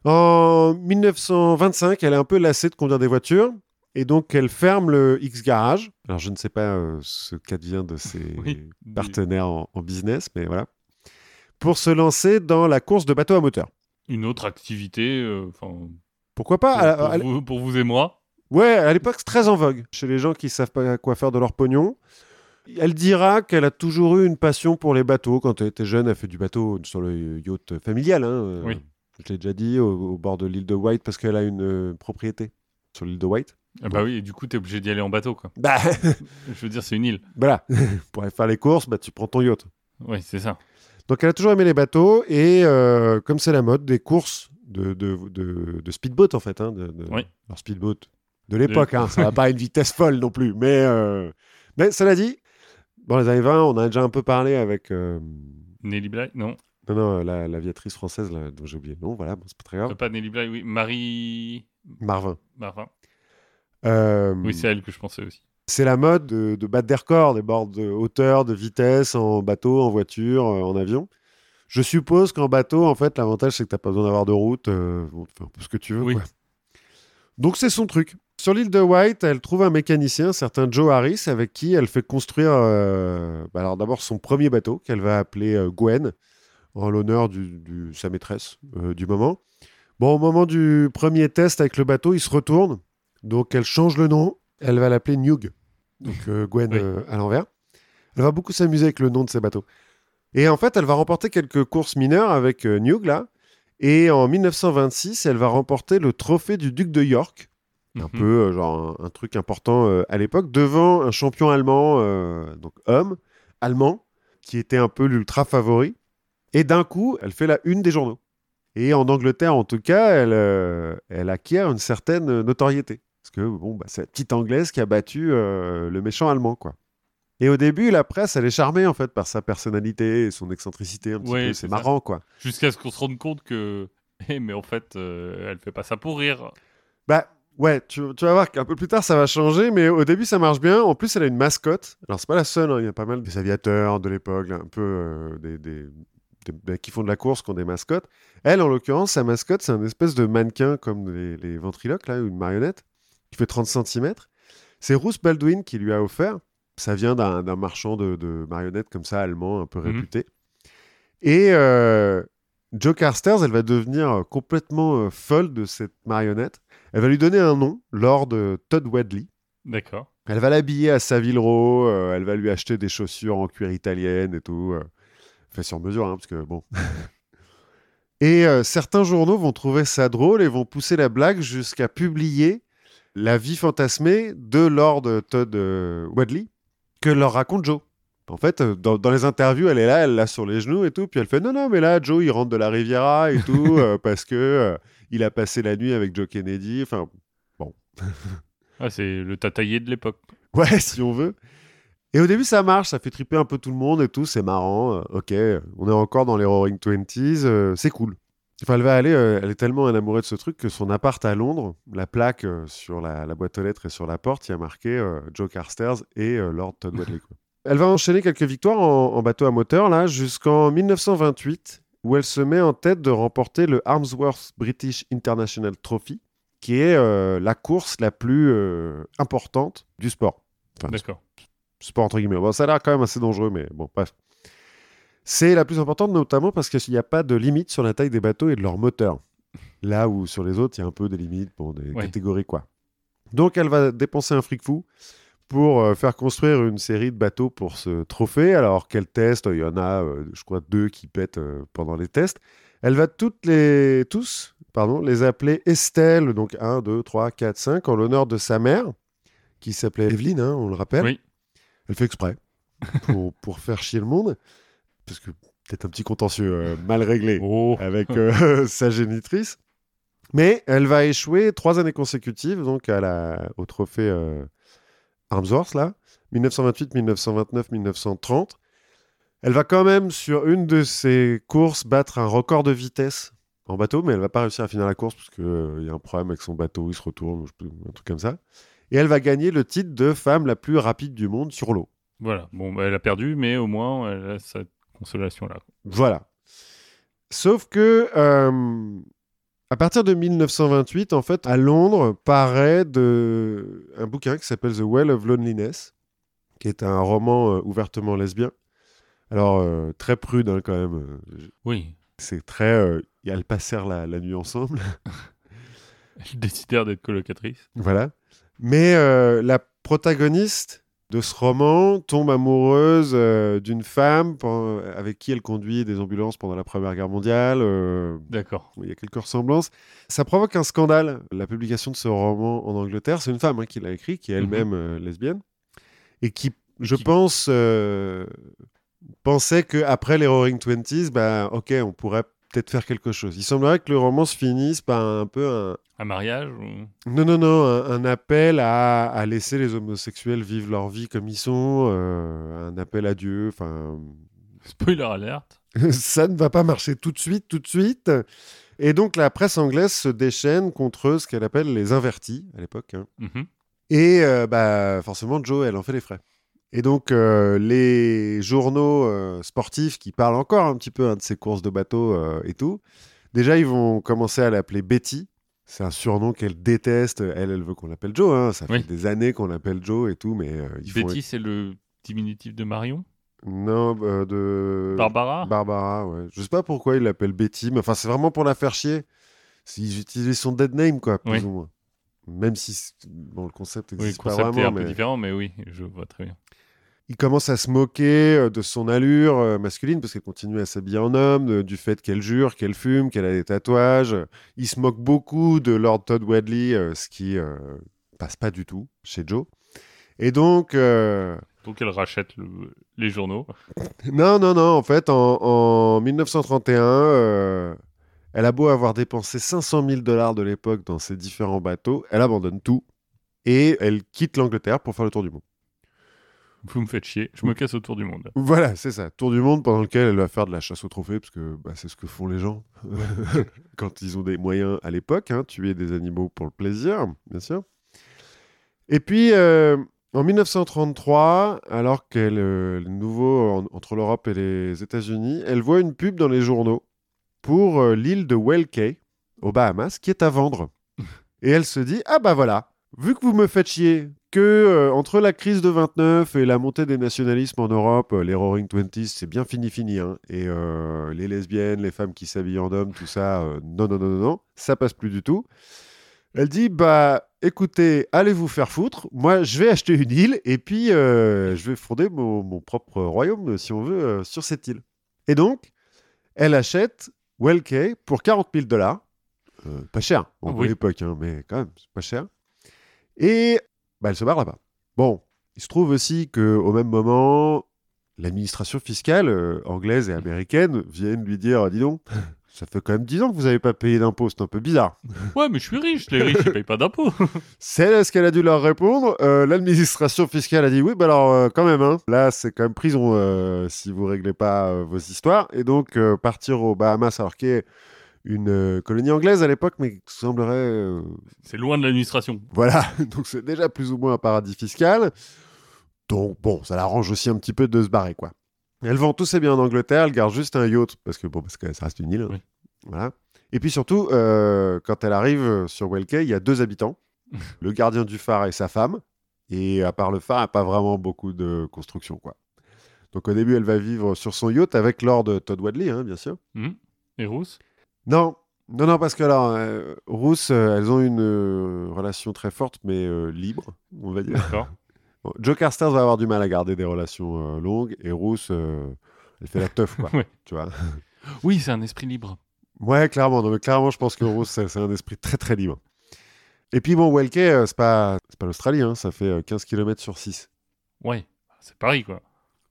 En 1925, elle est un peu lassée de conduire des voitures Et donc, elle ferme le X-Garage. Alors, je ne sais pas euh, ce qu'advient de ses Oui. partenaires en, en business, mais voilà. Pour se lancer dans la course de bateau à moteur. Une autre activité, euh, Pourquoi pour, pas à- pour vous, pour vous et moi. Ouais, à l'époque, c'est très en vogue chez les gens qui savent pas quoi faire de leur pognon. Elle dira qu'elle a toujours eu une passion pour les bateaux. Quand elle était jeune, elle fait du bateau sur le yacht familial. hein, Oui. Je l'ai déjà dit, au, au bord de l'île de White, parce qu'elle a une euh, propriété sur l'île de White. Ah bah oui, et du coup, t'es obligé d'y aller en bateau, quoi. Bah, Je veux dire, c'est une île. voilà. pour aller faire les courses, bah, tu prends ton yacht. Oui, c'est ça. Donc, elle a toujours aimé les bateaux. Et euh, comme c'est la mode, des courses de, de, de, de speedboat, en fait. Hein, de, de- Oui. Alors, speedboat de l'époque, hein, ça va pas à une vitesse folle non plus. Mais, euh, mais cela dit, dans les années 20, on a déjà un peu parlé avec euh, Nelly Bly Non, non, non, la- l'aviatrice française, là, dont j'ai oublié le nom, voilà, bon, c'est pas très grave. euh, pas Nelly Bly, oui. Marie Marvin. Marvin. Euh, Oui, c'est elle que je pensais aussi. c'est la mode de, de battre des records, des bords de hauteur, de vitesse, en bateau, en voiture, euh, en avion. Je suppose qu'en bateau, en fait, l'avantage, c'est que t'as pas besoin d'avoir de route, euh, bon, peu ce que tu veux. Oui. quoi. Donc, c'est son truc. Sur l'île de White, elle trouve un mécanicien, un certain Joe Harris, avec qui elle fait construire, euh, bah, alors d'abord son premier bateau, qu'elle va appeler euh, Gwen, en l'honneur de sa maîtresse du moment. Bon, au moment du premier test avec le bateau, il se retourne, donc elle change le nom, elle va l'appeler Newg, donc euh, Gwen Oui. euh, à l'envers. Elle va beaucoup s'amuser avec le nom de ses bateaux. Et en fait, elle va remporter quelques courses mineures avec euh, Newg, là. Et en 1926, elle va remporter le trophée du duc de York, un Mhm. peu euh, genre un, un truc important à l'époque, devant un champion allemand, donc homme, allemand, qui était un peu l'ultra favori. Et d'un coup, elle fait la une des journaux. Et en Angleterre, en tout cas, elle, elle acquiert une certaine notoriété. Parce que bon, bah, c'est la petite anglaise qui a battu euh, le méchant allemand, quoi. Et au début, la presse, elle est charmée en fait par sa personnalité et son excentricité un petit Ouais, peu. c'est ça. marrant, quoi. Jusqu'à ce qu'on se rende compte que. Eh, mais en fait, euh, elle fait pas ça pour rire. Bah ouais, tu, tu vas voir qu'un peu plus tard ça va changer, mais au début ça marche bien. En plus, elle a une mascotte. Alors c'est pas la seule, hein, il y a pas mal des aviateurs de l'époque, un peu euh, des, des- des mecs qui font de la course qui ont des mascottes. Elle, en l'occurrence, sa mascotte, c'est un espèce de mannequin comme les, les ventriloques, là, ou une marionnette, qui fait 30 cm. C'est Bruce Baldwin qui lui a offert. Ça vient d'un marchand de, de marionnettes comme ça, allemand, un peu Mhm. réputé. Et euh, Jo Carstairs, elle va devenir euh, complètement euh, folle de cette marionnette. Elle va lui donner un nom, Lord euh, Todd Wadley. D'accord. Elle va l'habiller à Savile Row, euh, elle va lui acheter des chaussures en cuir italienne et tout. fait sur mesure, hein, parce que bon. et certains journaux vont trouver ça drôle et vont pousser la blague jusqu'à publier la vie fantasmée de Lord Todd euh, Wadley que leur raconte Joe. En fait, euh, dans, dans les interviews, elle est là, elle l'a sur les genoux et tout, puis elle fait non, non, mais là, Joe, il rentre de la Riviera et tout, euh, parce que euh, il a passé la nuit avec Joe Kennedy. Enfin, Ah, c'est le tataillé de l'époque. Ouais, si on veut. Et au début, ça marche, ça fait triper un peu tout le monde et tout, c'est marrant. euh, ok, on est encore dans les Roaring Twenties, c'est cool. Enfin, elle va aller, euh, elle est tellement enamourée de ce truc que son appart à Londres, la plaque euh, sur la, la boîte aux lettres et sur la porte, il y a marqué euh, Joe Carstairs et Lord Todd Wadley. Elle va enchaîner quelques victoires en, en bateau à moteur là jusqu'en 1928, où elle se met en tête de remporter le Armsworth British International Trophy, qui est la course la plus importante du sport. Enfin, D'accord. sport entre guillemets. Bon, ça a l'air quand même assez dangereux, mais bon, bref. C'est la plus importante notamment parce qu'il n'y a pas de limite sur la taille des bateaux et de leur moteur. Là où sur les autres, il y a un peu des limites, bon, des Ouais. catégories quoi. Donc elle va dépenser un fric fou pour euh, faire construire une série de bateaux pour ce trophée. Alors quel test Il y en a, euh, je crois, deux qui pètent euh, pendant les tests. Elle va toutes les, tous pardon, les appeler Estelle, donc 1, 2, 3, 4, 5, en l'honneur de sa mère, qui s'appelait Evelyne, hein, on le rappelle. Oui. Elle fait exprès pour, pour faire chier le monde, parce que peut-être un petit contentieux euh, mal réglé Oh. avec euh, sa génitrice. Mais elle va échouer trois années consécutives donc à la, au trophée euh, Armsworth, là, 1928, 1929, 1930. Elle va quand même, sur une de ses courses, battre un record de vitesse en bateau, mais elle va pas réussir à finir la course parce qu'il y a un problème avec son bateau, il se retourne, un truc comme ça. Et elle va gagner le titre de femme la plus rapide du monde sur l'eau. Voilà. Bon, bah, elle a perdu, mais au moins, elle a cette consolation-là. Voilà. Sauf que euh, À partir de 1928, en fait, à Londres, paraît de... un bouquin qui s'appelle The Well of Loneliness, qui est un roman euh, ouvertement lesbien. Alors, euh, très prude hein, quand même. Oui. C'est très... elles passèrent la, la nuit ensemble. Elles décidèrent d'être colocatrices. Voilà. Mais la protagoniste de ce roman tombe amoureuse euh, d'une femme avec qui elle conduit des ambulances pendant la Première Guerre mondiale. euh, D'accord. il y a quelques ressemblances. Ça provoque un scandale, la publication de ce roman en Angleterre. C'est une femme hein, qui l'a écrit, qui est elle-même euh, lesbienne, et qui, je Qui- pense, pensait qu'après les Roaring Twenties, bah, ok, on pourrait peut-être faire quelque chose. Il semblerait que le roman se finisse par un peu un, Un mariage ou... non, non, non, un, un appel à, à laisser les homosexuels vivre leur vie comme ils sont, euh, un appel à Dieu, enfin, Spoiler alerte. ça ne va pas marcher tout de suite, tout de suite. Et donc la presse anglaise se déchaîne contre ce qu'elle appelle les invertis à l'époque. hein. Mhm. Et euh, bah, forcément, Joe, elle en fait les frais. Et donc, euh, les journaux euh, sportifs qui parlent encore un petit peu hein, de ses courses de bateau euh, et tout, déjà, ils vont commencer à l'appeler Betty. C'est un surnom qu'elle déteste. Elle, elle veut qu'on l'appelle Joe. hein. Ça fait des années qu'on l'appelle Joe et tout, mais ils font- Betty, c'est le diminutif de Marion? Non, de... Barbara? Barbara, ouais. Je sais pas pourquoi ils l'appellent Betty, mais enfin, c'est vraiment pour la faire chier. S'ils utilisaient son dead name, quoi, plus Oui. ou moins. Même si bon, le concept Oui, le pas concept vraiment. est un peu différent, mais oui, je vois très bien. Il commence à se moquer euh, de son allure euh, masculine, parce qu'elle continue à s'habiller en homme, de- du fait qu'elle jure, qu'elle fume, qu'elle a des tatouages. Il se moque beaucoup de Lord Todd Wadley, euh, ce qui euh, passe pas du tout chez Joe. Et donc, euh, Donc elle rachète le- les journaux. Non, non, non. En fait, en, en 1931, euh, elle a beau avoir dépensé 500 000 dollars de l'époque dans ses différents bateaux, elle abandonne tout et elle quitte l'Angleterre pour faire le tour du monde. Vous me faites chier, je me casse autour du monde. Voilà, c'est ça. Tour du monde pendant lequel elle va faire de la chasse aux trophées, parce que bah, c'est ce que font les gens quand ils ont des moyens à l'époque, hein, tuer des animaux pour le plaisir, bien sûr. Et puis, euh, en 1933, alors qu'elle est nouveau en- entre l'Europe et les États-Unis, elle voit une pub dans les journaux pour euh, l'île de Whale Cay, aux Bahamas, qui est à vendre. Et elle se dit, ah bah voilà, vu que vous me faites chier, que euh, entre la crise de 29 et la montée des nationalismes en Europe, euh, les Roaring Twenties, c'est bien fini fini. hein. Et euh, les lesbiennes, les femmes qui s'habillent en hommes, tout ça, non, non, non, non, non, ça passe plus du tout. Elle dit, bah écoutez, allez vous faire foutre, moi je vais acheter une île et puis je vais fonder mon, mon propre royaume, si on veut, sur cette île. Et donc, elle achète Wellkey pour 40 000 dollars. Euh, pas cher, bon, Oui. l'époque, hein, mais quand même, c'est pas cher. Et bah, elle se barre là-bas. Bon, il se trouve aussi qu'au même moment, l'administration fiscale euh, anglaise et américaine viennent lui dire Dis donc, ça fait quand même 10 ans que vous n'avez pas payé d'impôts, c'est un peu bizarre. Ouais, mais je suis riche, les riches, ils payent pas d'impôts. C'est ce qu'elle a dû leur répondre. Euh, L'administration fiscale a dit oui, bah alors euh, quand même, hein. là c'est quand même prison euh, si vous réglez pas vos histoires. Et donc partir aux Bahamas, alors qu'il y une colonie anglaise à l'époque, mais qui semblerait C'est loin de l'administration. voilà, donc c'est déjà plus ou moins un paradis fiscal. Donc bon, ça l'arrange aussi un petit peu de se barrer, quoi. Elle vend tous ses biens en Angleterre, elle garde juste un yacht, parce que bon, parce que ça reste une île. hein. Oui. Voilà. Et puis surtout, euh, quand elle arrive sur Wellkey, il y a deux habitants, le gardien du phare et sa femme. Et à part le phare, il n'y a pas vraiment beaucoup de construction, quoi. Donc au début, elle va vivre sur son yacht avec Lord Todd Wadley, hein, bien sûr. Mhm. Et Rousse Non, non, non, parce que alors, euh, Rousse, euh, elles ont une euh, relation très forte, mais libre, on va dire. D'accord. Bon, Joe Carstairs va avoir du mal à garder des relations longues, et Rousse, elle fait la teuf, quoi. Ouais. Tu vois Oui, c'est un esprit libre. Ouais, clairement. Non, mais clairement, je pense que Rousse, c'est un esprit très, très libre. Et puis, bon, Wellkey, euh, c'est pas, pas l'Australie, hein, ça fait euh, 15 km sur 6. Ouais, c'est Paris, quoi.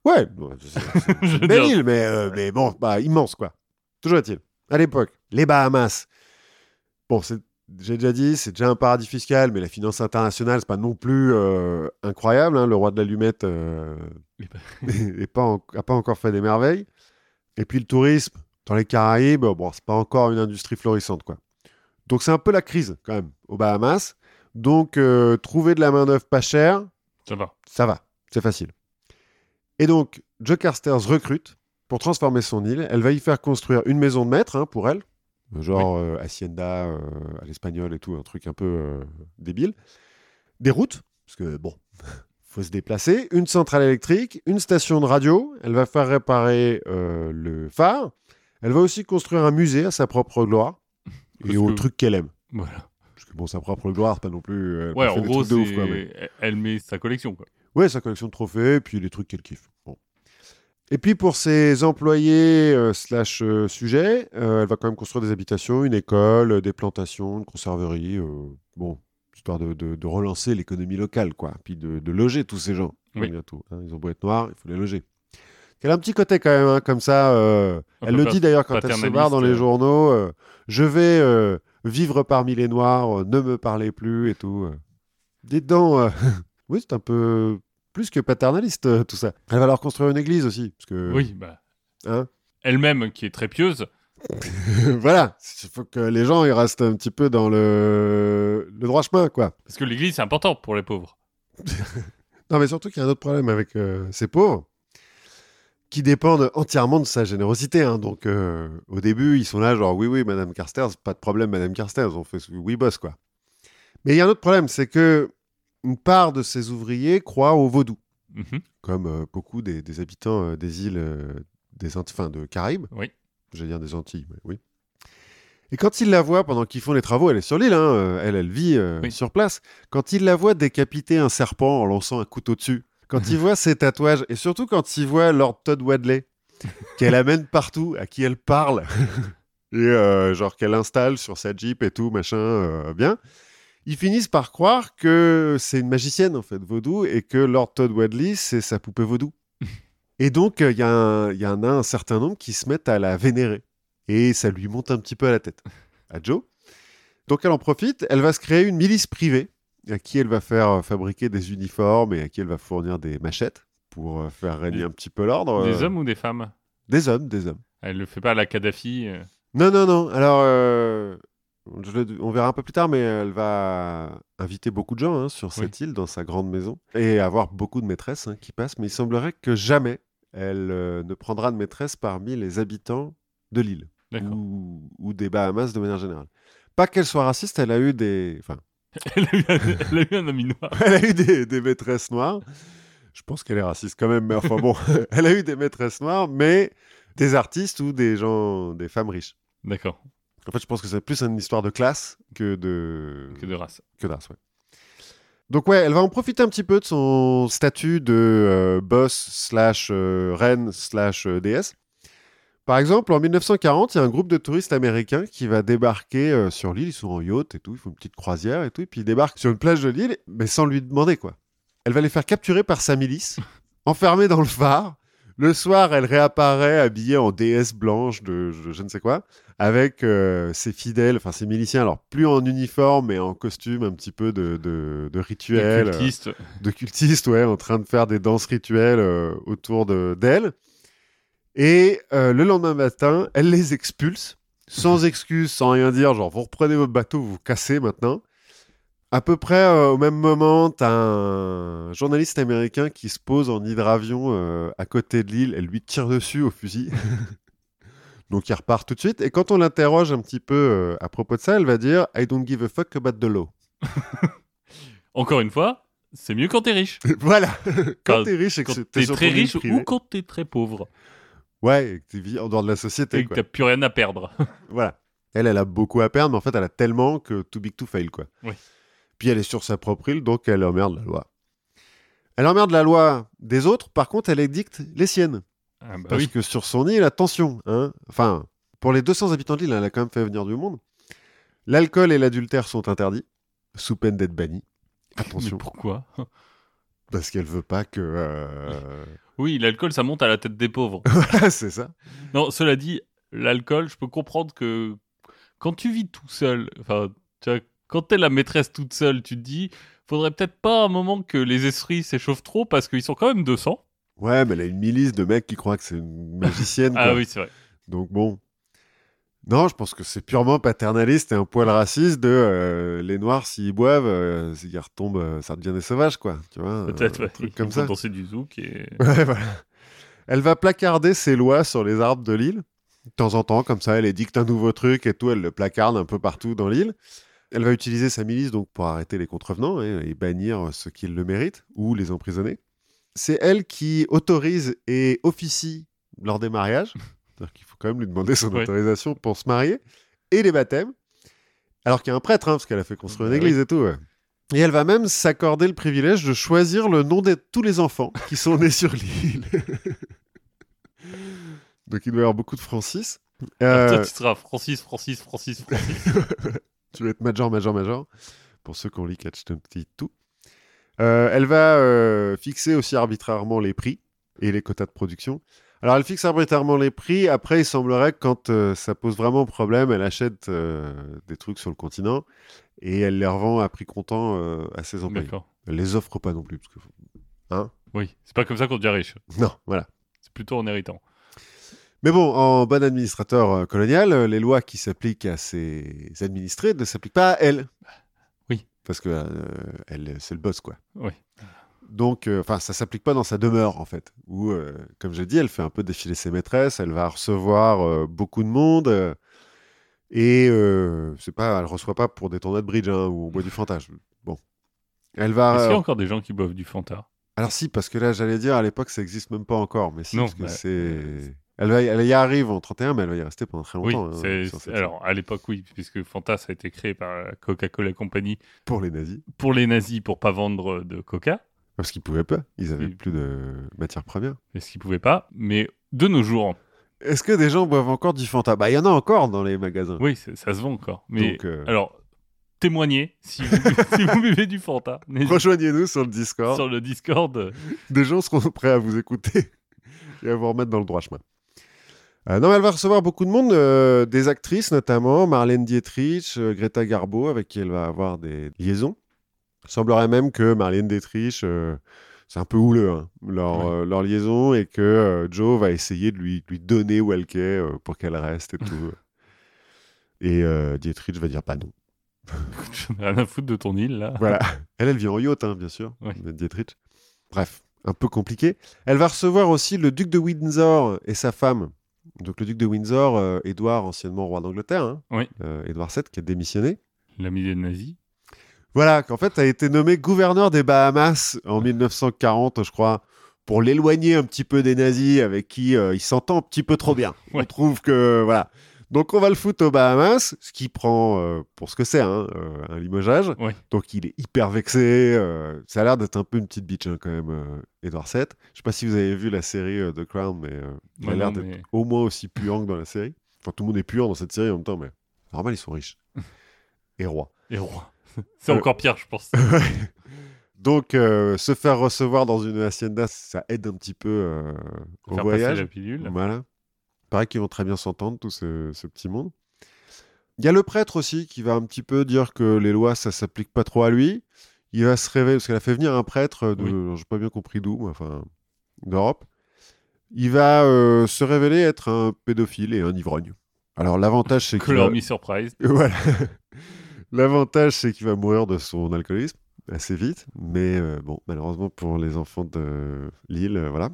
Ouais, bon, c'est belle dire, île, mais, euh, mais bon, bah, immense, quoi. Toujours est-il. À l'époque, les Bahamas. Bon, j'ai déjà dit, c'est déjà un paradis fiscal, mais la finance internationale, c'est pas non plus euh, incroyable. hein. Le roi de l'allumette euh, n'est pas pas encore fait des merveilles. Et puis le tourisme dans les Caraïbes, bon, c'est pas encore une industrie florissante, quoi. Donc c'est un peu la crise quand même aux Bahamas. Donc euh, trouver de la main d'œuvre pas chère, ça va. ça va, c'est facile. Et donc, Joe Carstairs recrute pour transformer son île. Elle va y faire construire une maison de maître hein, pour elle, genre euh, Hacienda euh, à l'espagnol et tout, un truc un peu débile. Des routes, parce que bon, faut se déplacer. Une centrale électrique, une station de radio. Elle va faire réparer le phare. Elle va aussi construire un musée à sa propre gloire Parce et au que- truc qu'elle aime. Voilà. Parce que bon, sa propre gloire, pas non plus. Elle Ouais, en gros, de ouf, quoi, mais- elle met sa collection. Quoi. Ouais, sa collection de trophées, et puis les trucs qu'elle kiffe. Bon. Et puis pour ses employés euh, slash euh, sujets, euh, elle va quand même construire des habitations, une école, des plantations, une conserverie. euh, bon, histoire de, de- de relancer l'économie locale, quoi. Puis de, de loger tous ces gens. Oui. malgré tout, hein. Ils ont beau être noirs, il faut les loger. Elle a un petit côté quand même, hein, comme ça. euh, elle le dit d'ailleurs quand elle se barre dans les euh. journaux. euh, je vais euh, vivre parmi les noirs, ne me parlez plus et tout. Dites donc, oui, c'est un peu plus que paternaliste tout ça. Elle va leur construire une église aussi, parce que Oui, bah. Hein? Elle-même, qui est très pieuse, voilà, il faut que les gens ils restent un petit peu dans le, le droit chemin, quoi. parce que l'église, c'est important pour les pauvres. Non, mais surtout qu'il y a un autre problème avec ces pauvres qui dépendent entièrement de sa générosité. hein. Donc, euh, au début, ils sont là, genre, oui, oui, Madame Carstairs, pas de problème, Madame Carstairs, on fait ce oui, boss, quoi. Mais il y a un autre problème, c'est que une part de ces ouvriers croient au vaudou, Mhm. comme euh, beaucoup des, des habitants euh, des îles des Antilles, enfin, de Caraïbes. Oui. J'allais dire des Antilles, mais oui. Et quand ils la voient pendant qu'ils font les travaux, elle est sur l'île, hein, elle, elle vit Oui. sur place. Quand ils la voient décapiter un serpent en lançant un couteau dessus, quand ils voient ses tatouages, et surtout quand ils voient Lord Todd Wadley, qu'elle amène partout, à qui elle parle, et euh, genre qu'elle installe sur sa Jeep et tout, machin, euh, bien, ils finissent par croire que c'est une magicienne, en fait, vaudou, et que Lord Todd Wadley, c'est sa poupée vaudou. Et donc, euh, il il y en a un certain nombre qui se mettent à la vénérer. Et ça lui monte un petit peu à la tête, à Joe. Donc, elle en profite. Elle va se créer une milice privée à qui elle va faire euh, fabriquer des uniformes et à qui elle va fournir des machettes pour euh, faire régner un petit peu l'ordre. Des Euh, hommes ou des femmes? Des hommes, des hommes. Elle le fait pas à la Kadhafi. euh. Non, non, non. Alors, euh, je le- on verra un peu plus tard, mais elle va inviter beaucoup de gens hein, sur cette île, dans sa grande maison, et avoir beaucoup de maîtresses hein, qui passent. Mais il semblerait que jamais elle euh, ne prendra de maîtresse parmi les habitants de l'île ou, ou des Bahamas de manière générale. Pas qu'elle soit raciste, elle a eu des, enfin, elle, a eu un, elle a eu un ami noir. elle a eu des, des maîtresses noires. Je pense qu'elle est raciste quand même, mais enfin bon, elle a eu des maîtresses noires, mais des artistes ou des gens, des femmes riches. D'accord. En fait, je pense que c'est plus une histoire de classe que de Que de race. que d'as, ouais. Donc ouais, elle va en profiter un petit peu de son statut de euh, boss slash euh, reine slash euh, déesse. Par exemple, en 1940, il y a un groupe de touristes américains qui va débarquer euh, sur l'île. Ils sont en yacht et tout, ils font une petite croisière et tout, et puis ils débarquent sur une plage de l'île, mais sans lui demander quoi. Elle va les faire capturer par sa milice, enfermés dans le phare. Le soir, elle réapparaît habillée en déesse blanche de je, je ne sais quoi, avec euh, ses fidèles, enfin ses miliciens, alors plus en uniforme, mais en costume un petit peu de, de, de Les rituel, euh, de cultistes, ouais, en train de faire des danses rituelles autour de- d'elle. Et euh, le lendemain matin, elle les expulse, sans excuse, sans rien dire, genre vous reprenez votre bateau, vous vous cassez maintenant. À peu près euh, au même moment, t'as un journaliste américain qui se pose en hydravion euh, à côté de l'île, elle lui tire dessus au fusil. Donc il repart tout de suite. Et quand on l'interroge un petit peu à propos de ça, elle va dire I don't give a fuck about the law. Encore une fois, c'est mieux quand t'es riche. voilà. quand Quand- t'es riche et que t'es très riche ou quand t'es très pauvre. Ouais, et que tu vis en dehors de la société. Et que quoi. t'as plus rien à perdre. Voilà. Elle, elle a beaucoup à perdre, mais en fait, elle a tellement que too big to fail, quoi. Oui. Puis elle est sur sa propre île, donc elle emmerde la loi. Elle emmerde la loi des autres, par contre, elle édicte les siennes. Ah bah Parce oui. que sur son île, attention, hein. Enfin, pour les 200 habitants de l'île, elle a quand même fait venir du monde. L'alcool et l'adultère sont interdits, sous peine d'être bannis. Mais Attention, pourquoi? Parce qu'elle veut pas que. euh, Oui, l'alcool, ça monte à la tête des pauvres. c'est ça. Non, cela dit, l'alcool, je peux comprendre que quand tu vis tout seul, enfin, quand t'es la maîtresse toute seule, tu te dis, faudrait peut-être pas un moment que les esprits s'échauffent trop parce qu'ils sont quand même 200. Ouais, mais elle a une milice de mecs qui croient que c'est une magicienne. Ah quoi. oui, c'est vrai. Donc bon. Non, je pense que c'est purement paternaliste et un poil raciste de euh, les noirs s'ils boivent, euh, ils retombent, euh, ça devient des sauvages quoi, tu vois. Peut-être, un ouais. truc comme ça. danser du zouk et... Ouais, voilà. Elle va placarder ses lois sur les arbres de l'île. De temps en temps, comme ça, elle édicte un nouveau truc et tout, elle le placarde un peu partout dans l'île. Elle va utiliser sa milice donc pour arrêter les contrevenants et bannir ceux qui le méritent ou les emprisonner. C'est elle qui autorise et officie lors des mariages. C'est-à-dire qu'il faut quand même lui demander son Ouais. autorisation pour se marier et les baptêmes. Alors qu'il y a un prêtre, hein, parce qu'elle a fait construire une Bah église et tout. ouais. Et elle va même s'accorder le privilège de choisir le nom de tous les enfants qui sont nés sur l'île. Donc il doit y avoir beaucoup de Francis. Alors, Euh, Toi, tu seras Francis, Francis, Francis, Francis. tu vas être major, major, major. Pour ceux qui ont lu Catch 22. Euh, elle va euh, fixer aussi arbitrairement les prix et les quotas de production. Alors, elle fixe arbitrairement les prix. Après, il semblerait que quand euh, ça pose vraiment problème, elle achète euh, des trucs sur le continent et elle les revend à prix comptant euh, à ses employés. Elle les offre pas non plus. Parce que... Oui, c'est pas comme ça qu'on devient riche. Non, voilà. C'est plutôt en héritant. Mais bon, en bon administrateur colonial, les lois qui s'appliquent à ses administrés ne s'appliquent pas à elle. Oui. Parce que elle, c'est le boss, quoi. Oui. Donc, euh, enfin, ça s'applique pas dans sa demeure, en fait. Où, euh, comme j'ai dit, elle fait un peu défiler ses maîtresses, elle va recevoir euh, beaucoup de monde. euh, et euh, c'est pas, elle reçoit pas pour des tournois de bridge hein, où on boit du fantasme. Bon. Elle va. Est-ce qu'il y a encore des gens qui boivent du Fanta? Alors si, parce que là, j'allais dire, à l'époque, ça existe même pas encore. Mais si, Non, parce que bah, c'est... Elle, va y- elle y arrive en 31, mais elle va y rester pendant très Oui, longtemps. hein, alors à l'époque, oui, puisque Fanta, ça a été créé par la Coca-Cola Company Pour les nazis. pour les nazis pour pas vendre de Coca, Parce qu'ils pouvaient pas. Ils avaient plus de matière première. parce qu'ils pouvaient pas. Mais de nos jours, Est-ce que des gens boivent encore du Fanta? Bah, il y en a encore dans les magasins. oui, ça se vend encore. Mais Donc, euh, alors, témoignez si vous, si vous buvez du Fanta. Rejoignez-nous sur le Discord. Sur le Discord, Des gens seront prêts à vous écouter et à vous remettre dans le droit chemin. Euh, non, elle va recevoir beaucoup de monde, euh, des actrices notamment, Marlène Dietrich, Greta Garbo, avec qui elle va avoir des liaisons. Il semblerait même que Marlène Dietrich, euh, c'est un peu houleux, hein, leur, Ouais. euh, leur liaison, et que euh, Joe va essayer de lui, de lui donner où elle qu'est euh, pour qu'elle reste et tout. et Dietrich va dire pas non. je n'ai rien à foutre de ton île là. Voilà. Elle, elle vit en yacht, hein, bien sûr, Ouais. Dietrich. Bref, un peu compliqué. Elle va recevoir aussi le duc de Windsor et sa femme. Donc le duc de Windsor, Édouard, anciennement roi d'Angleterre, hein, Oui. Édouard VII, qui a démissionné. L'ami des nazis. Voilà, qu'en fait a été nommé gouverneur des Bahamas en 1940, je crois, pour l'éloigner un petit peu des nazis avec qui euh, il s'entend un petit peu trop bien. On trouve que voilà. Donc on va le foutre aux Bahamas, ce qui prend euh, pour ce que c'est hein, euh, un limogeage. Ouais. Donc il est hyper vexé. ça a l'air d'être un peu une petite bitch hein, quand même, Edward VII. Je sais pas si vous avez vu la série The Crown, mais il a l'air d'être mais- au moins aussi puant que dans la série. Enfin tout le monde est puant dans cette série en même temps, mais normal ils sont riches et rois. Et roi. C'est Euh, encore pire, je pense. Donc, euh, se faire recevoir dans une hacienda, ça aide un petit peu euh, au Faire voyage. la pilule. Voilà. Pareil qu'ils vont très bien s'entendre, tout ce, ce petit monde. Il y a le prêtre aussi qui va un petit peu dire que les lois, ça s'applique pas trop à lui. Il va se révéler, parce qu'elle a fait venir un prêtre de, Oui. j'ai pas bien compris d'où, enfin, d'Europe. Il va euh, se révéler être un pédophile et un ivrogne. Alors, l'avantage, c'est qu'il Color Me Surprise. voilà. L'avantage, c'est qu'il va mourir de son alcoolisme assez vite. Mais euh, bon, malheureusement pour les enfants de l'île, euh, voilà.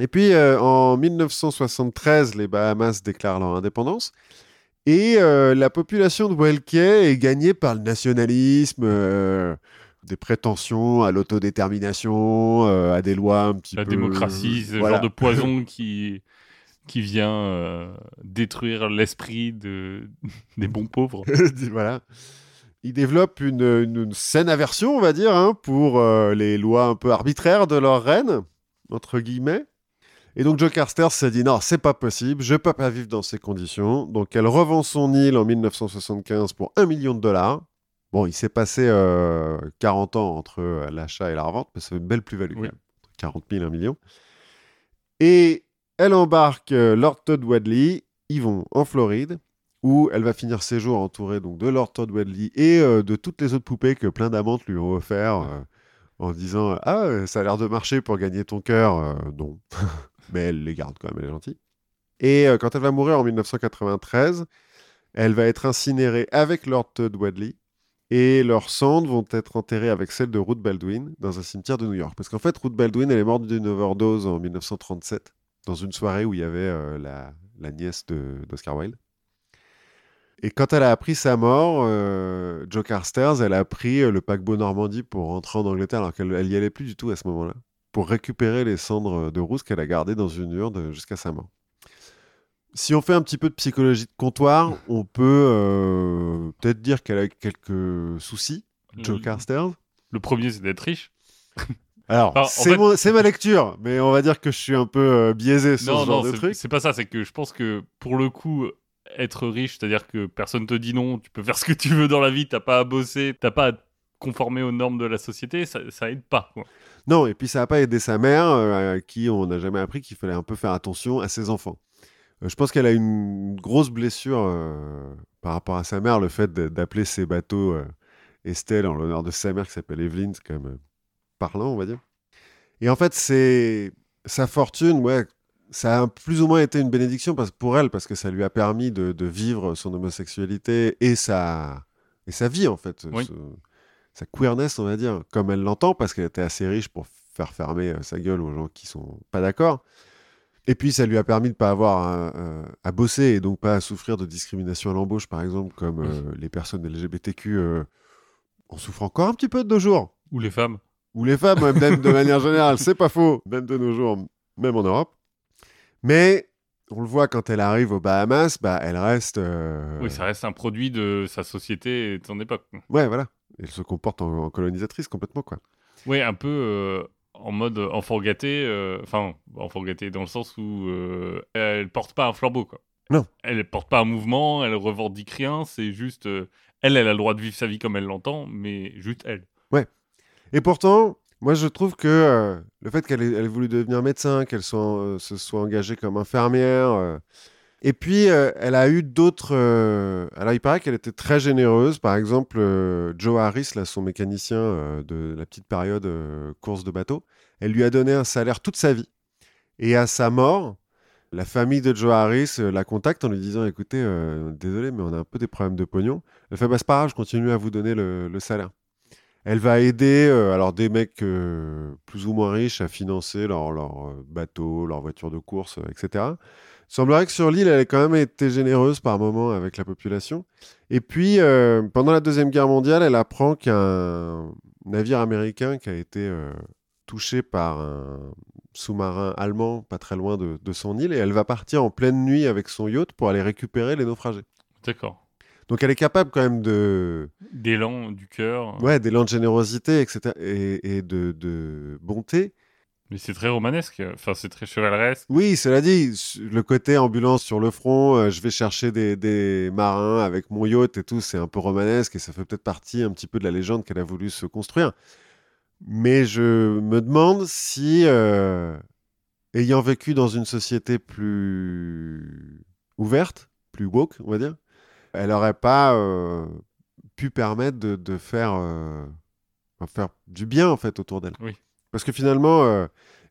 Et puis, euh, en 1973, les Bahamas déclarent leur indépendance. Et la population de Welkey est gagnée par le nationalisme, des prétentions à l'autodétermination, à des lois un petit La peu... démocratie, c'est le Voilà. genre de poison qui, qui vient détruire l'esprit de, des bons pauvres. voilà. Il développe une, une- une saine aversion, on va dire, hein, pour euh, les lois un peu arbitraires de leur reine, entre guillemets. Et donc Joe Carster s'est dit non, c'est pas possible, je peux pas vivre dans ces conditions. Donc elle revend son île en 1975 pour un million de dollars. Bon, il s'est passé euh, 40 ans entre l'achat et la revente, mais c'est une belle plus-value Oui. quand même. 40 000, 1 million. Et elle embarque euh, Lord Todd Wadley, ils vont en Floride, où elle va finir ses jours entourée donc, de Lord Todd Wadley et euh, de toutes les autres poupées que plein d'amantes lui ont offert euh, en disant Ah, euh, ça a l'air de marcher pour gagner ton cœur. Non. Mais elle les garde quand même, elle est gentille. Et quand elle va mourir en 1993, elle va être incinérée avec Lord Todd Wadley et leurs cendres vont être enterrées avec celles de Ruth Baldwin dans un cimetière de New York. Parce qu'en fait, Ruth Baldwin, elle est morte d'une overdose en 1937. dans une soirée où il y avait la, la nièce d'Oscar Wilde. Et quand elle a appris sa mort, euh, Jo Carstairs, elle a pris euh, le paquebot Normandie pour rentrer en Angleterre, alors qu'elle elle y allait plus du tout à ce moment-là, pour récupérer les cendres de Rousse qu'elle a gardées dans une urne jusqu'à sa mort. Si on fait un petit peu de psychologie de comptoir, on peut euh, peut-être dire qu'elle a quelques soucis, Jo Le- Carstairs. Le premier, c'est d'être riche. Alors, c'est fait- mon- c'est ma lecture, mais on va dire que je suis un peu euh, biaisé sur non, ce genre non, de truc. c'est pas ça. C'est que je pense que pour le coup, être riche, c'est-à-dire que personne te dit non, tu peux faire ce que tu veux dans la vie, t'as pas à bosser, t'as pas à conformer aux normes de la société, ça, ça aide pas. Non, et puis ça n'a pas aidé sa mère, euh, à qui on n'a jamais appris qu'il fallait un peu faire attention à ses enfants. Euh, je pense qu'elle a une grosse blessure euh, par rapport à sa mère, le fait d'appeler ses bateaux Estelle en l'honneur de sa mère qui s'appelle Evelyne, c'est quand même parlant, on va dire. Et en fait, c'est sa fortune, ouais, ça a plus ou moins été une bénédiction pour elle, parce que ça lui a permis de, de vivre son homosexualité et sa, et sa vie, en fait. Oui. Ce- sa queerness, on va dire, comme elle l'entend, parce qu'elle était assez riche pour faire fermer euh, sa gueule aux gens qui sont pas d'accord. Et puis, ça lui a permis de pas avoir à, euh, à bosser et donc pas à souffrir de discrimination à l'embauche, par exemple, comme euh, les personnes LGBTQ euh, en souffrent encore un petit peu de nos jours. Ou les femmes. Ou les femmes, même, même de manière générale, c'est pas faux, même de nos jours, même en Europe. Mais on le voit quand elle arrive aux Bahamas, bah, elle reste. euh, Oui, ça reste un produit de sa société et de son époque. Ouais, voilà. Elle se comporte en, en colonisatrice complètement, quoi. Oui, un peu euh, en mode enfant gâté, euh, enfin, enfant gâté dans le sens où euh, elle porte pas un flambeau, quoi. Non. Elle porte pas un mouvement, elle revendique rien, c'est juste. euh, elle, elle a le droit de vivre sa vie comme elle l'entend, mais juste elle. Et pourtant, moi, je trouve que euh, le fait qu'elle ait, voulu devenir médecin, qu'elle euh, se soit engagée comme infirmière, euh, et puis elle a eu d'autres. alors, il paraît qu'elle était très généreuse. Par exemple, Joe Harris, son mécanicien de la petite période course de bateau, elle lui a donné un salaire toute sa vie. Et à sa mort, la famille de Joe Harris la contacte en lui disant Écoutez, désolé, mais on a un peu des problèmes de pognon. Elle fait bah, C'est pas grave, je continue à vous donner le salaire. Elle va aider euh, alors des mecs euh, plus ou moins riches à financer leurs leur, euh, bateaux, leurs voitures de course, etc. Semblerait que sur l'île, elle ait quand même été généreuse par moment avec la population. Et puis, pendant la Deuxième Guerre mondiale, elle apprend qu'un navire américain qui a été touché par un sous-marin allemand pas très loin de, de son île, et elle va partir en pleine nuit avec son yacht pour aller récupérer les naufragés. D'accord. Donc elle est capable quand même de, D'élan, du cœur. ouais, d'élan de générosité, etc., et, et de, de bonté. Mais c'est très romanesque, enfin, c'est très chevaleresque. Oui, cela dit, le côté ambulance sur le front, euh, je vais chercher des, des marins avec mon yacht et tout, c'est un peu romanesque et ça fait peut-être partie un petit peu de la légende qu'elle a voulu se construire. Mais je me demande si, euh, ayant vécu dans une société plus ouverte, plus woke, on va dire, elle n'aurait pas euh, pu permettre de, de faire, euh, faire du bien en fait autour d'elle. Oui. Parce que finalement, euh,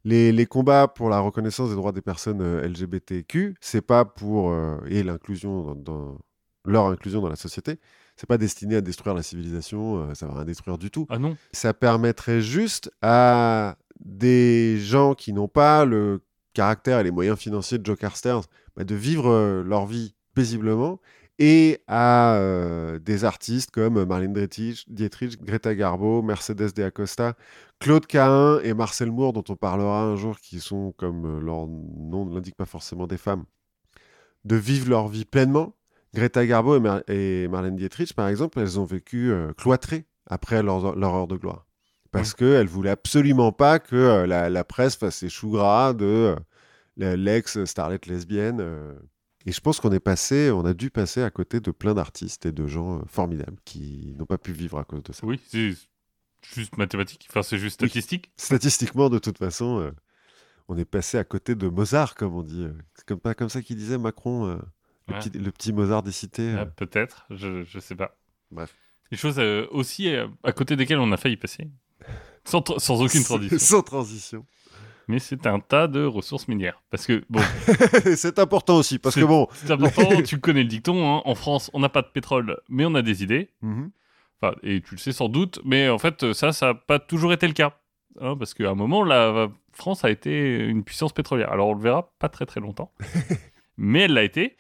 les, les combats pour la reconnaissance des droits des personnes LGBTQ, c'est pas pour et l'inclusion dans, dans- leur inclusion dans la société, c'est pas destiné à détruire la civilisation, ça va rien détruire du tout. Ah non Ça permettrait juste à des gens qui n'ont pas le caractère et les moyens financiers de Joe Carstairs bah, de vivre leur vie paisiblement et à euh, des artistes comme Marlene Dietrich, Dietrich, Greta Garbo, Mercedes de Acosta, Claude Cahin et Marcel Moore, dont on parlera un jour, qui sont, comme euh, leur nom ne l'indique pas forcément des femmes, de vivre leur vie pleinement. Greta Garbo et, Mar- et Marlène Dietrich, par exemple, elles ont vécu euh, cloîtrées après leur, leur heure de gloire. Parce qu'elles ne voulaient absolument pas que la, la presse fasse ses choux gras de euh, l'ex-starlette lesbienne. euh. Et je pense qu'on est passé, on a dû passer à côté de plein d'artistes et de gens euh, formidables qui n'ont pas pu vivre à cause de ça. Oui, c'est juste mathématique, enfin, c'est juste Oui. statistique. Statistiquement, de toute façon, euh, on est passé à côté de Mozart, comme on dit. euh. C'est comme, pas comme ça qu'il disait Macron, euh, le, Ouais. petit, le petit Mozart des cités. Ah, Peut-être, je, je sais pas. Bref. Des choses aussi à côté desquelles on a failli passer. Sans, sans aucune transition. Sans transition. Mais c'est un tas de ressources minières. Parce que, bon, c'est important aussi, parce que bon. c'est important, tu connais le dicton, hein, en France, on n'a pas de pétrole, mais on a des idées. Mhm. Enfin, et tu le sais sans doute, mais en fait, ça, ça n'a pas toujours été le cas. hein, parce qu'à un moment, la France a été une puissance pétrolière. Alors on le verra pas très très longtemps, mais elle l'a été.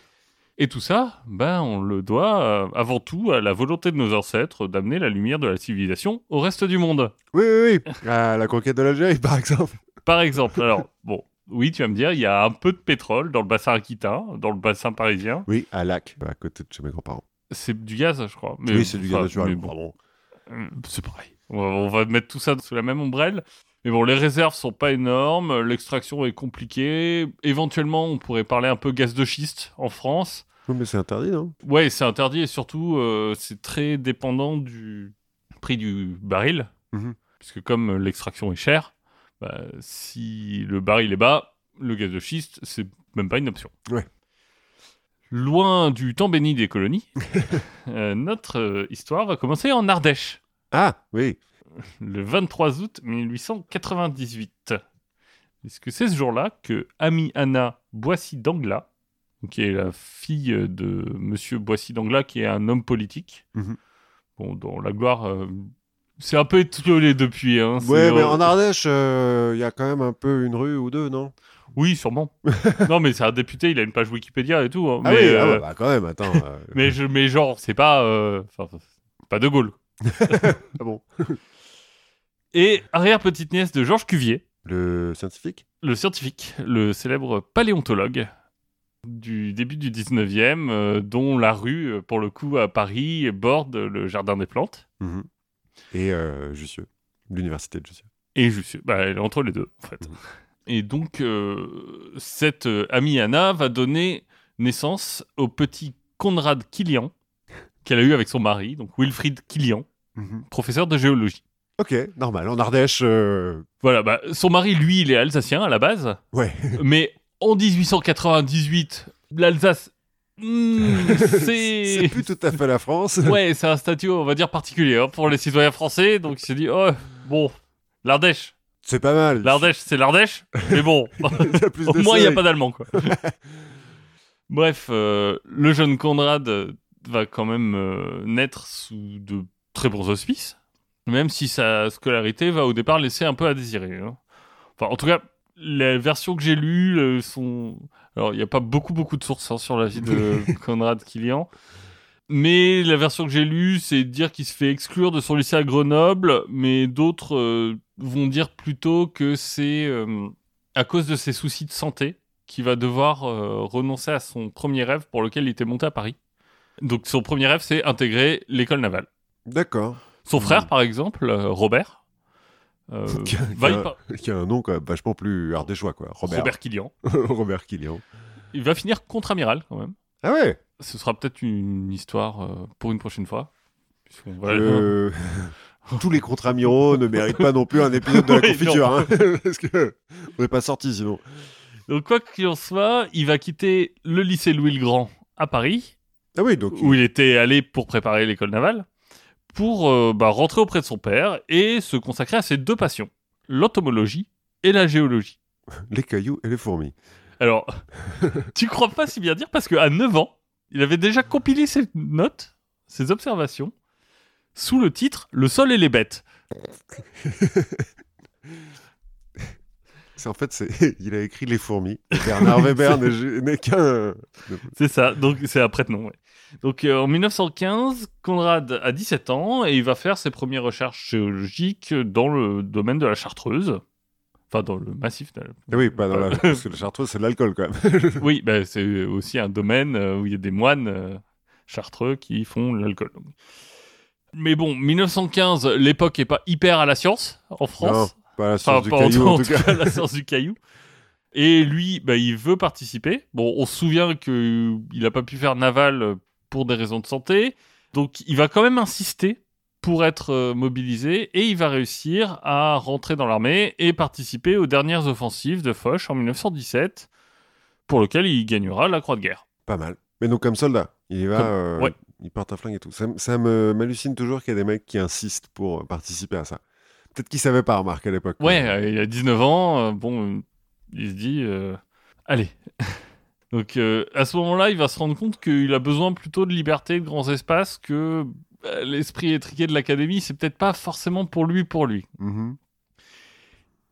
Et tout ça, ben, on le doit euh, avant tout à la volonté de nos ancêtres d'amener la lumière de la civilisation au reste du monde. Oui, oui, oui. Ah, la conquête de l'Algérie, par exemple. Par exemple, alors, bon, oui, tu vas me dire, il y a un peu de pétrole dans le bassin aquitain, dans le bassin parisien. Oui, à Lac, à côté de chez mes grands-parents. C'est du gaz, je crois. Mais, oui, c'est du gaz naturel. bon, euh, c'est pareil. On va, on va mettre tout ça sous la même ombrelle. Mais bon, les réserves sont pas énormes, l'extraction est compliquée. Éventuellement, on pourrait parler un peu gaz de schiste en France. Oui, mais c'est interdit, non? Ouais, c'est interdit et surtout, euh, c'est très dépendant du prix du baril. Mhm. Puisque comme l'extraction est chère, bah, si le baril est bas, le gaz de schiste, c'est même pas une option. Ouais. Loin du temps béni des colonies, euh, notre euh, histoire va commencer en Ardèche, Ah, oui. le 23 août 1898. Puisque c'est ce jour-là que Ami Anna Boissy d'Anglas, qui est la fille de Monsieur Boissy d'Anglas, qui est un homme politique, Mhm. bon, dont la gloire euh, c'est un peu étoilé depuis. Hein, Ouais, mais euh, en Ardèche, il y a quand même un peu une rue ou deux, non? Oui, sûrement. non, mais c'est un député, il a une page Wikipédia et tout. hein, Ah mais, oui, ah euh, ouais, bah quand même, attends. euh, mais, je, mais genre, c'est pas. euh, enfin, pas De Gaulle. Ah bon? Et arrière-petite-nièce de Georges Cuvier, Le scientifique? Le scientifique, le célèbre paléontologue du début du 19e, euh, dont la rue, euh, pour le coup, à Paris, borde le Jardin des Plantes. Mhm. Et euh, Jussieu, l'université de Jussieu. Et suis, bah, elle est entre les deux, en fait. Et donc, euh, cette euh, amie Anna va donner naissance au petit Conrad Killian, qu'elle a eu avec son mari, donc Wilfried Killian, Mhm. professeur de géologie. Ok, normal. En Ardèche, euh, Voilà, bah, son mari, lui, il est alsacien à la base, ouais. mais en 1898, l'Alsace, hmm, C'est c'est... plus tout à fait la France. Ouais, c'est un statut, on va dire, particulier hein, pour les citoyens français, donc il s'est dit, oh, bon, l'Ardèche, C'est pas mal. l'Ardèche, c'est l'Ardèche, mais bon... Au moins, il n'y a pas d'allemand, quoi. Bref, euh, le jeune Conrad va quand même euh, naître sous de très bons auspices, même si sa scolarité va au départ laisser un peu à désirer. hein. Enfin, en tout cas, les versions que j'ai lues euh, sont... Alors, il n'y a pas beaucoup, beaucoup de sources hein, sur la vie de Conrad Killian. Mais la version que j'ai lue, c'est dire qu'il se fait exclure de son lycée à Grenoble, mais d'autres euh, vont dire plutôt que c'est euh, à cause de ses soucis de santé qu'il va devoir euh, renoncer à son premier rêve pour lequel il était monté à Paris. Donc son premier rêve, c'est intégrer l'école navale. D'accord. Son frère, par exemple, Robert, euh, Qui a- va qui y a- par- Qui a un nom quand même vachement plus ardéchois, quoi. Robert. Robert Killian. Robert Killian. Il va finir contre-amiral quand même. Ah ouais? Ce sera peut-être une histoire euh, pour une prochaine fois. Va- Euh, Tous les contre-amiraux ne méritent pas non plus un épisode de la confiture. hein, parce que on n'est pas sorti sinon. Donc quoi qu'il en soit, il va quitter le lycée Louis le Grand à Paris, Ah oui, donc. où il était allé pour préparer l'école navale, pour euh, bah, rentrer auprès de son père et se consacrer à ses deux passions, l'entomologie et la géologie. Les cailloux et les fourmis. Alors, tu crois pas si bien dire parce qu'à 9 ans, il avait déjà compilé ses notes, ses observations, sous le titre Le sol et les bêtes. En fait, il a écrit les fourmis. Bernard Weber n'est n'est qu'un. C'est ça, donc c'est un prête-nom. ouais. Donc euh, en 1915, Conrad a 17 ans et il va faire ses premières recherches géologiques dans le domaine de la Chartreuse. Enfin, dans le massif. de la- oui, pas dans la. Parce que le chartreuse, c'est de l'alcool quand même. Oui, bah, c'est aussi un domaine euh, où il y a des moines euh, chartreux qui font l'alcool. Mais bon, 1915, l'époque est pas hyper à la science en France. Pas la Enfin, source du caillou en tout cas cas. la science du caillou. Et lui, bah, il veut participer. Bon, on se souvient qu'il n'a pas pu faire naval pour des raisons de santé. Donc, il va quand même insister pour être euh, mobilisé et il va réussir à rentrer dans l'armée et participer aux dernières offensives de Foch en 1917, pour lequel il gagnera la Croix de guerre. Pas mal. Mais donc comme soldat, il y va, Comme- euh, ouais. il porte un flingue et tout. Ça, ça me m'hallucine toujours qu'il y a des mecs qui insistent pour euh, participer à ça. Peut-être qu'ils savaient pas, remarque, à l'époque. Ouais, Euh, il a 19 ans, euh, bon, il se dit, allez. Donc euh, à ce moment-là, il va se rendre compte qu'il a besoin plutôt de liberté, de grands espaces, que bah, l'esprit étriqué de l'académie, c'est peut-être pas forcément pour lui, pour lui. mhm.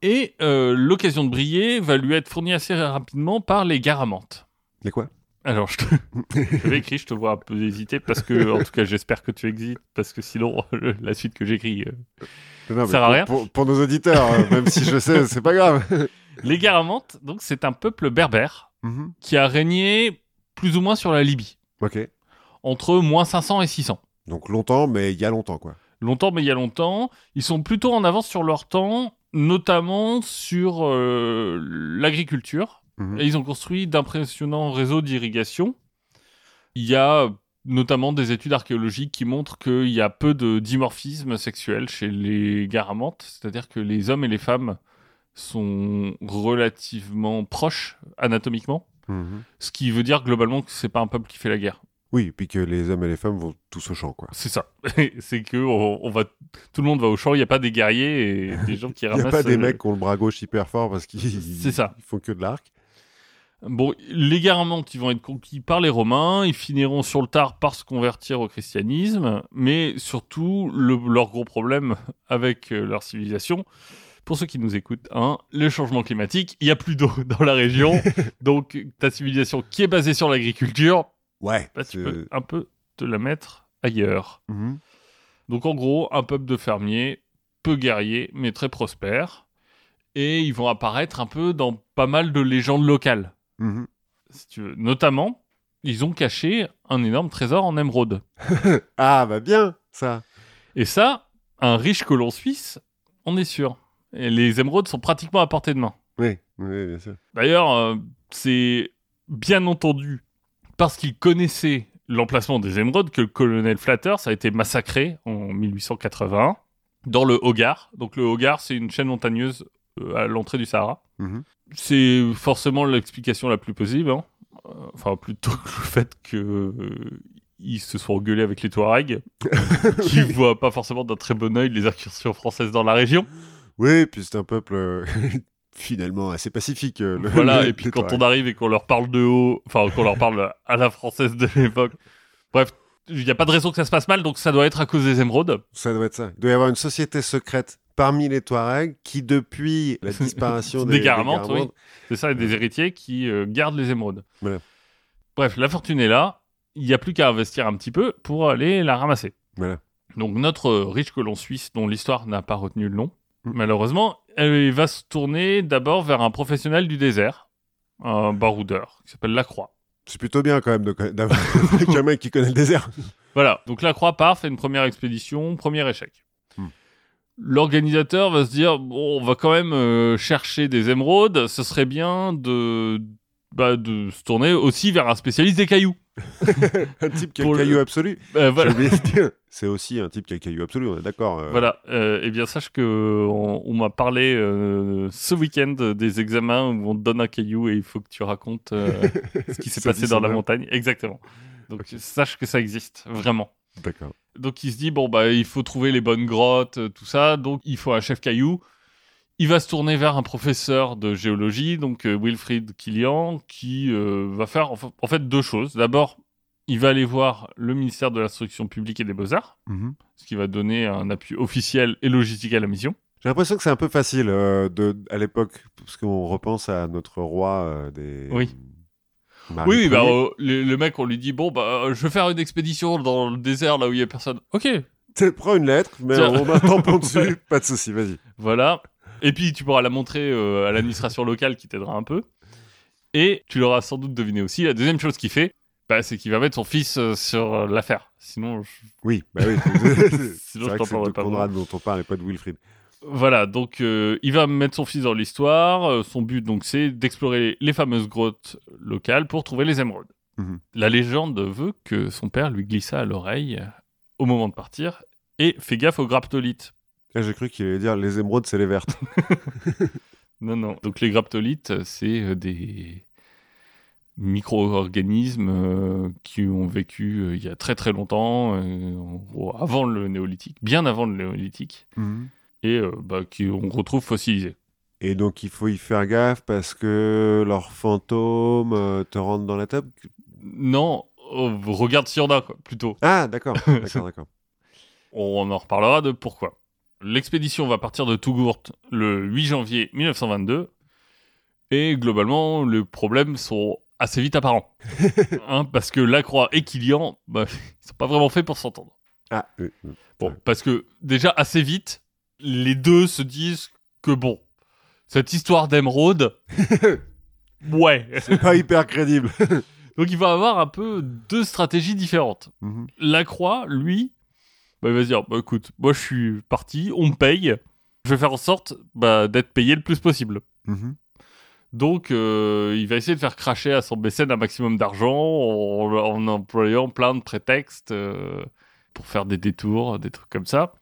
Et euh, l'occasion de briller va lui être fournie assez rapidement par les garamantes. Mais quoi? Alors, je, te... écrit, je te vois un peu hésiter parce que, en tout cas, j'espère que tu existes parce que sinon, la suite que j'écris. euh, Non, sert à pour, rien. Pour, pour nos auditeurs, euh, même si je sais, c'est pas grave. Les garamantes, donc, c'est un peuple berbère Mhm. qui a régné plus ou moins sur la Libye, Ok. entre moins 500 et 600. Donc longtemps, mais il y a longtemps, quoi. Longtemps, mais il y a longtemps. Ils sont plutôt en avance sur leur temps, notamment sur euh, l'agriculture. Mhm. Et ils ont construit d'impressionnants réseaux d'irrigation. Il y a notamment des études archéologiques qui montrent qu'il y a peu de dimorphisme sexuel chez les garamantes, c'est-à-dire que les hommes et les femmes sont relativement proches anatomiquement, Mhm. ce qui veut dire globalement que c'est pas un peuple qui fait la guerre. Oui, et puis que les hommes et les femmes vont tous au champ, quoi. C'est ça. c'est que on, on va, tout le monde va au champ. Il n'y a pas des guerriers et des gens qui Il n'y ramassent. a pas des euh, mecs qui ont le bras gauche hyper fort parce qu'ils C'est ça. ils font que de l'arc. Bon, les Garamantes, ils vont être conquis par les Romains, ils finiront sur le tard par se convertir au christianisme, mais surtout, le- leur gros problème avec euh, leur civilisation, pour ceux qui nous écoutent, hein, le changement climatique, il n'y a plus d'eau dans la région, donc ta civilisation qui est basée sur l'agriculture, Ouais. bah, tu peux un peu te la mettre ailleurs. Mhm. Donc en gros, un peuple de fermiers, peu guerriers, mais très prospères, et ils vont apparaître un peu dans pas mal de légendes locales Mhm. si tu veux. Notamment, ils ont caché un énorme trésor en émeraude. Ah, bah bien, ça. Et ça, un riche colon suisse, on est sûr. Et les émeraudes sont pratiquement à portée de main. Oui, oui, bien sûr. D'ailleurs, euh, c'est bien entendu parce qu'il connaissait l'emplacement des émeraudes que le colonel Flatters a été massacré en 1881 dans le Hogar. Donc le Hogar, c'est une chaîne montagneuse euh, à l'entrée du Sahara. Mhm. C'est forcément l'explication la plus possible. hein. Euh, Enfin, plutôt que le fait que euh, ils se soient engueulés avec les Touaregs, qui voient pas forcément d'un très bon œil les incursions françaises dans la région. Oui, puis c'est un peuple euh, finalement assez pacifique. euh, le- Voilà. le- et puis quand on arrive et qu'on leur parle de haut, enfin qu'on leur parle à la française de l'époque. Bref, il n'y a pas de raison que ça se passe mal, donc ça doit être à cause des émeraudes. Ça doit être ça. Il doit y avoir une société secrète parmi les Touaregs qui, depuis la disparition Des des, Garamantes, Garamantes, C'est ça, des héritiers qui euh, gardent les émeraudes. Voilà. Bref, la fortune est là. Il n'y a plus qu'à investir un petit peu pour aller la ramasser. Voilà. Donc notre riche colon suisse, dont l'histoire n'a pas retenu le nom. Malheureusement, elle va se tourner d'abord vers un professionnel du désert, un baroudeur, qui s'appelle Lacroix. C'est plutôt bien quand même d'avoir un mec qui connaît le désert. Voilà, donc Lacroix part, fait une première expédition, premier échec. Mm. L'organisateur va se dire, bon, on va quand même euh, chercher des émeraudes, ce serait bien de, bah, de se tourner aussi vers un spécialiste des cailloux. Un type qui a le caillou absolu. Euh, voilà. C'est aussi un type qui a caillou absolu, on est d'accord. euh. Voilà, euh, eh bien sache que on, on m'a parlé euh, ce week-end des examens où on te donne un caillou et il faut que tu racontes ce qui s'est passé dans la montagne. Exactement. Donc sache que ça existe, vraiment. D'accord. Donc il se dit, bon, bah il faut trouver les bonnes grottes, tout ça, donc il faut un chef caillou. Il va se tourner vers un professeur de géologie, donc euh, Wilfried Killian, qui euh, va faire en fa- en fait deux choses. D'abord, il va aller voir le ministère de l'Instruction publique et des Beaux-Arts, Mhm. ce qui va donner un appui officiel et logistique à la mission. J'ai l'impression que c'est un peu facile euh, de, à l'époque, parce qu'on repense à notre roi euh, des. Oui. Marie Oui, bah, euh, le, le mec, on lui dit, bon, bah, je vais faire une expédition dans le désert là où il y a personne. Ok, Tu prends une lettre, mais on met un tampon dessus, pas de souci, vas-y. voilà. Et puis, tu pourras la montrer euh, à l'administration locale qui t'aidera un peu. Et tu l'auras sans doute deviné aussi. La deuxième chose qu'il fait, bah, c'est qu'il va mettre son fils euh, sur euh, l'affaire. Sinon, je- Oui, bah oui. Sinon, je t'en parlerai pas, Conrad dont on parle et pas de Wilfried. voilà. Donc, euh, il va mettre son fils dans l'histoire. Son but, donc, c'est d'explorer les fameuses grottes locales pour trouver les émeraudes. Mhm. La légende veut que son père lui glissa à l'oreille au moment de partir et fais gaffe aux graptolites. J'ai cru qu'il allait dire les émeraudes, c'est les vertes. Non, non. Donc les graptolites, c'est euh, des micro-organismes euh, qui ont vécu euh, il y a très très longtemps, euh, en gros, avant le néolithique, bien avant le néolithique, et euh, bah, qui on retrouve fossilisés. Et donc il faut y faire gaffe parce que leurs fantômes te rentrent dans la table? Non, regarde s'il y en a, quoi, plutôt. Ah, d'accord, d'accord, d'accord. On en reparlera de pourquoi. L'expédition va partir de Tougourt le 8 janvier 1922. Et globalement, les problèmes sont assez vite apparents. Hein, parce que Lacroix et Kilian, bah, ils sont pas vraiment faits pour s'entendre. Ah, oui, oui. Bon, parce que déjà assez vite, les deux se disent que bon, cette histoire d'émeraude, ouais. c'est pas hyper crédible. Donc il va avoir un peu deux stratégies différentes. Mhm. Lacroix, lui, bah, il va se dire, bah, écoute, moi je suis parti, on me paye, je vais faire en sorte bah, d'être payé le plus possible. Mhm. Donc, euh, il va essayer de faire cracher à son mécène un maximum d'argent en, en employant plein de prétextes euh, pour faire des détours, des trucs comme ça.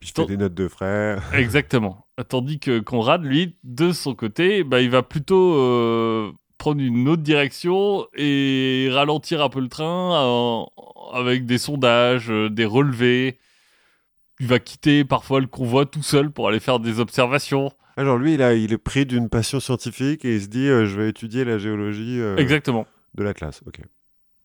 Je fais des notes de frère. Exactement. Tandis que Conrad, lui, de son côté, bah, il va plutôt euh, prendre une autre direction et ralentir un peu le train en- avec des sondages, euh, des relevés. Il va quitter parfois le convoi tout seul pour aller faire des observations. Alors lui, il, est pris d'une passion scientifique et il se dit euh, je vais étudier la géologie euh, Exactement. de la classe. Ok.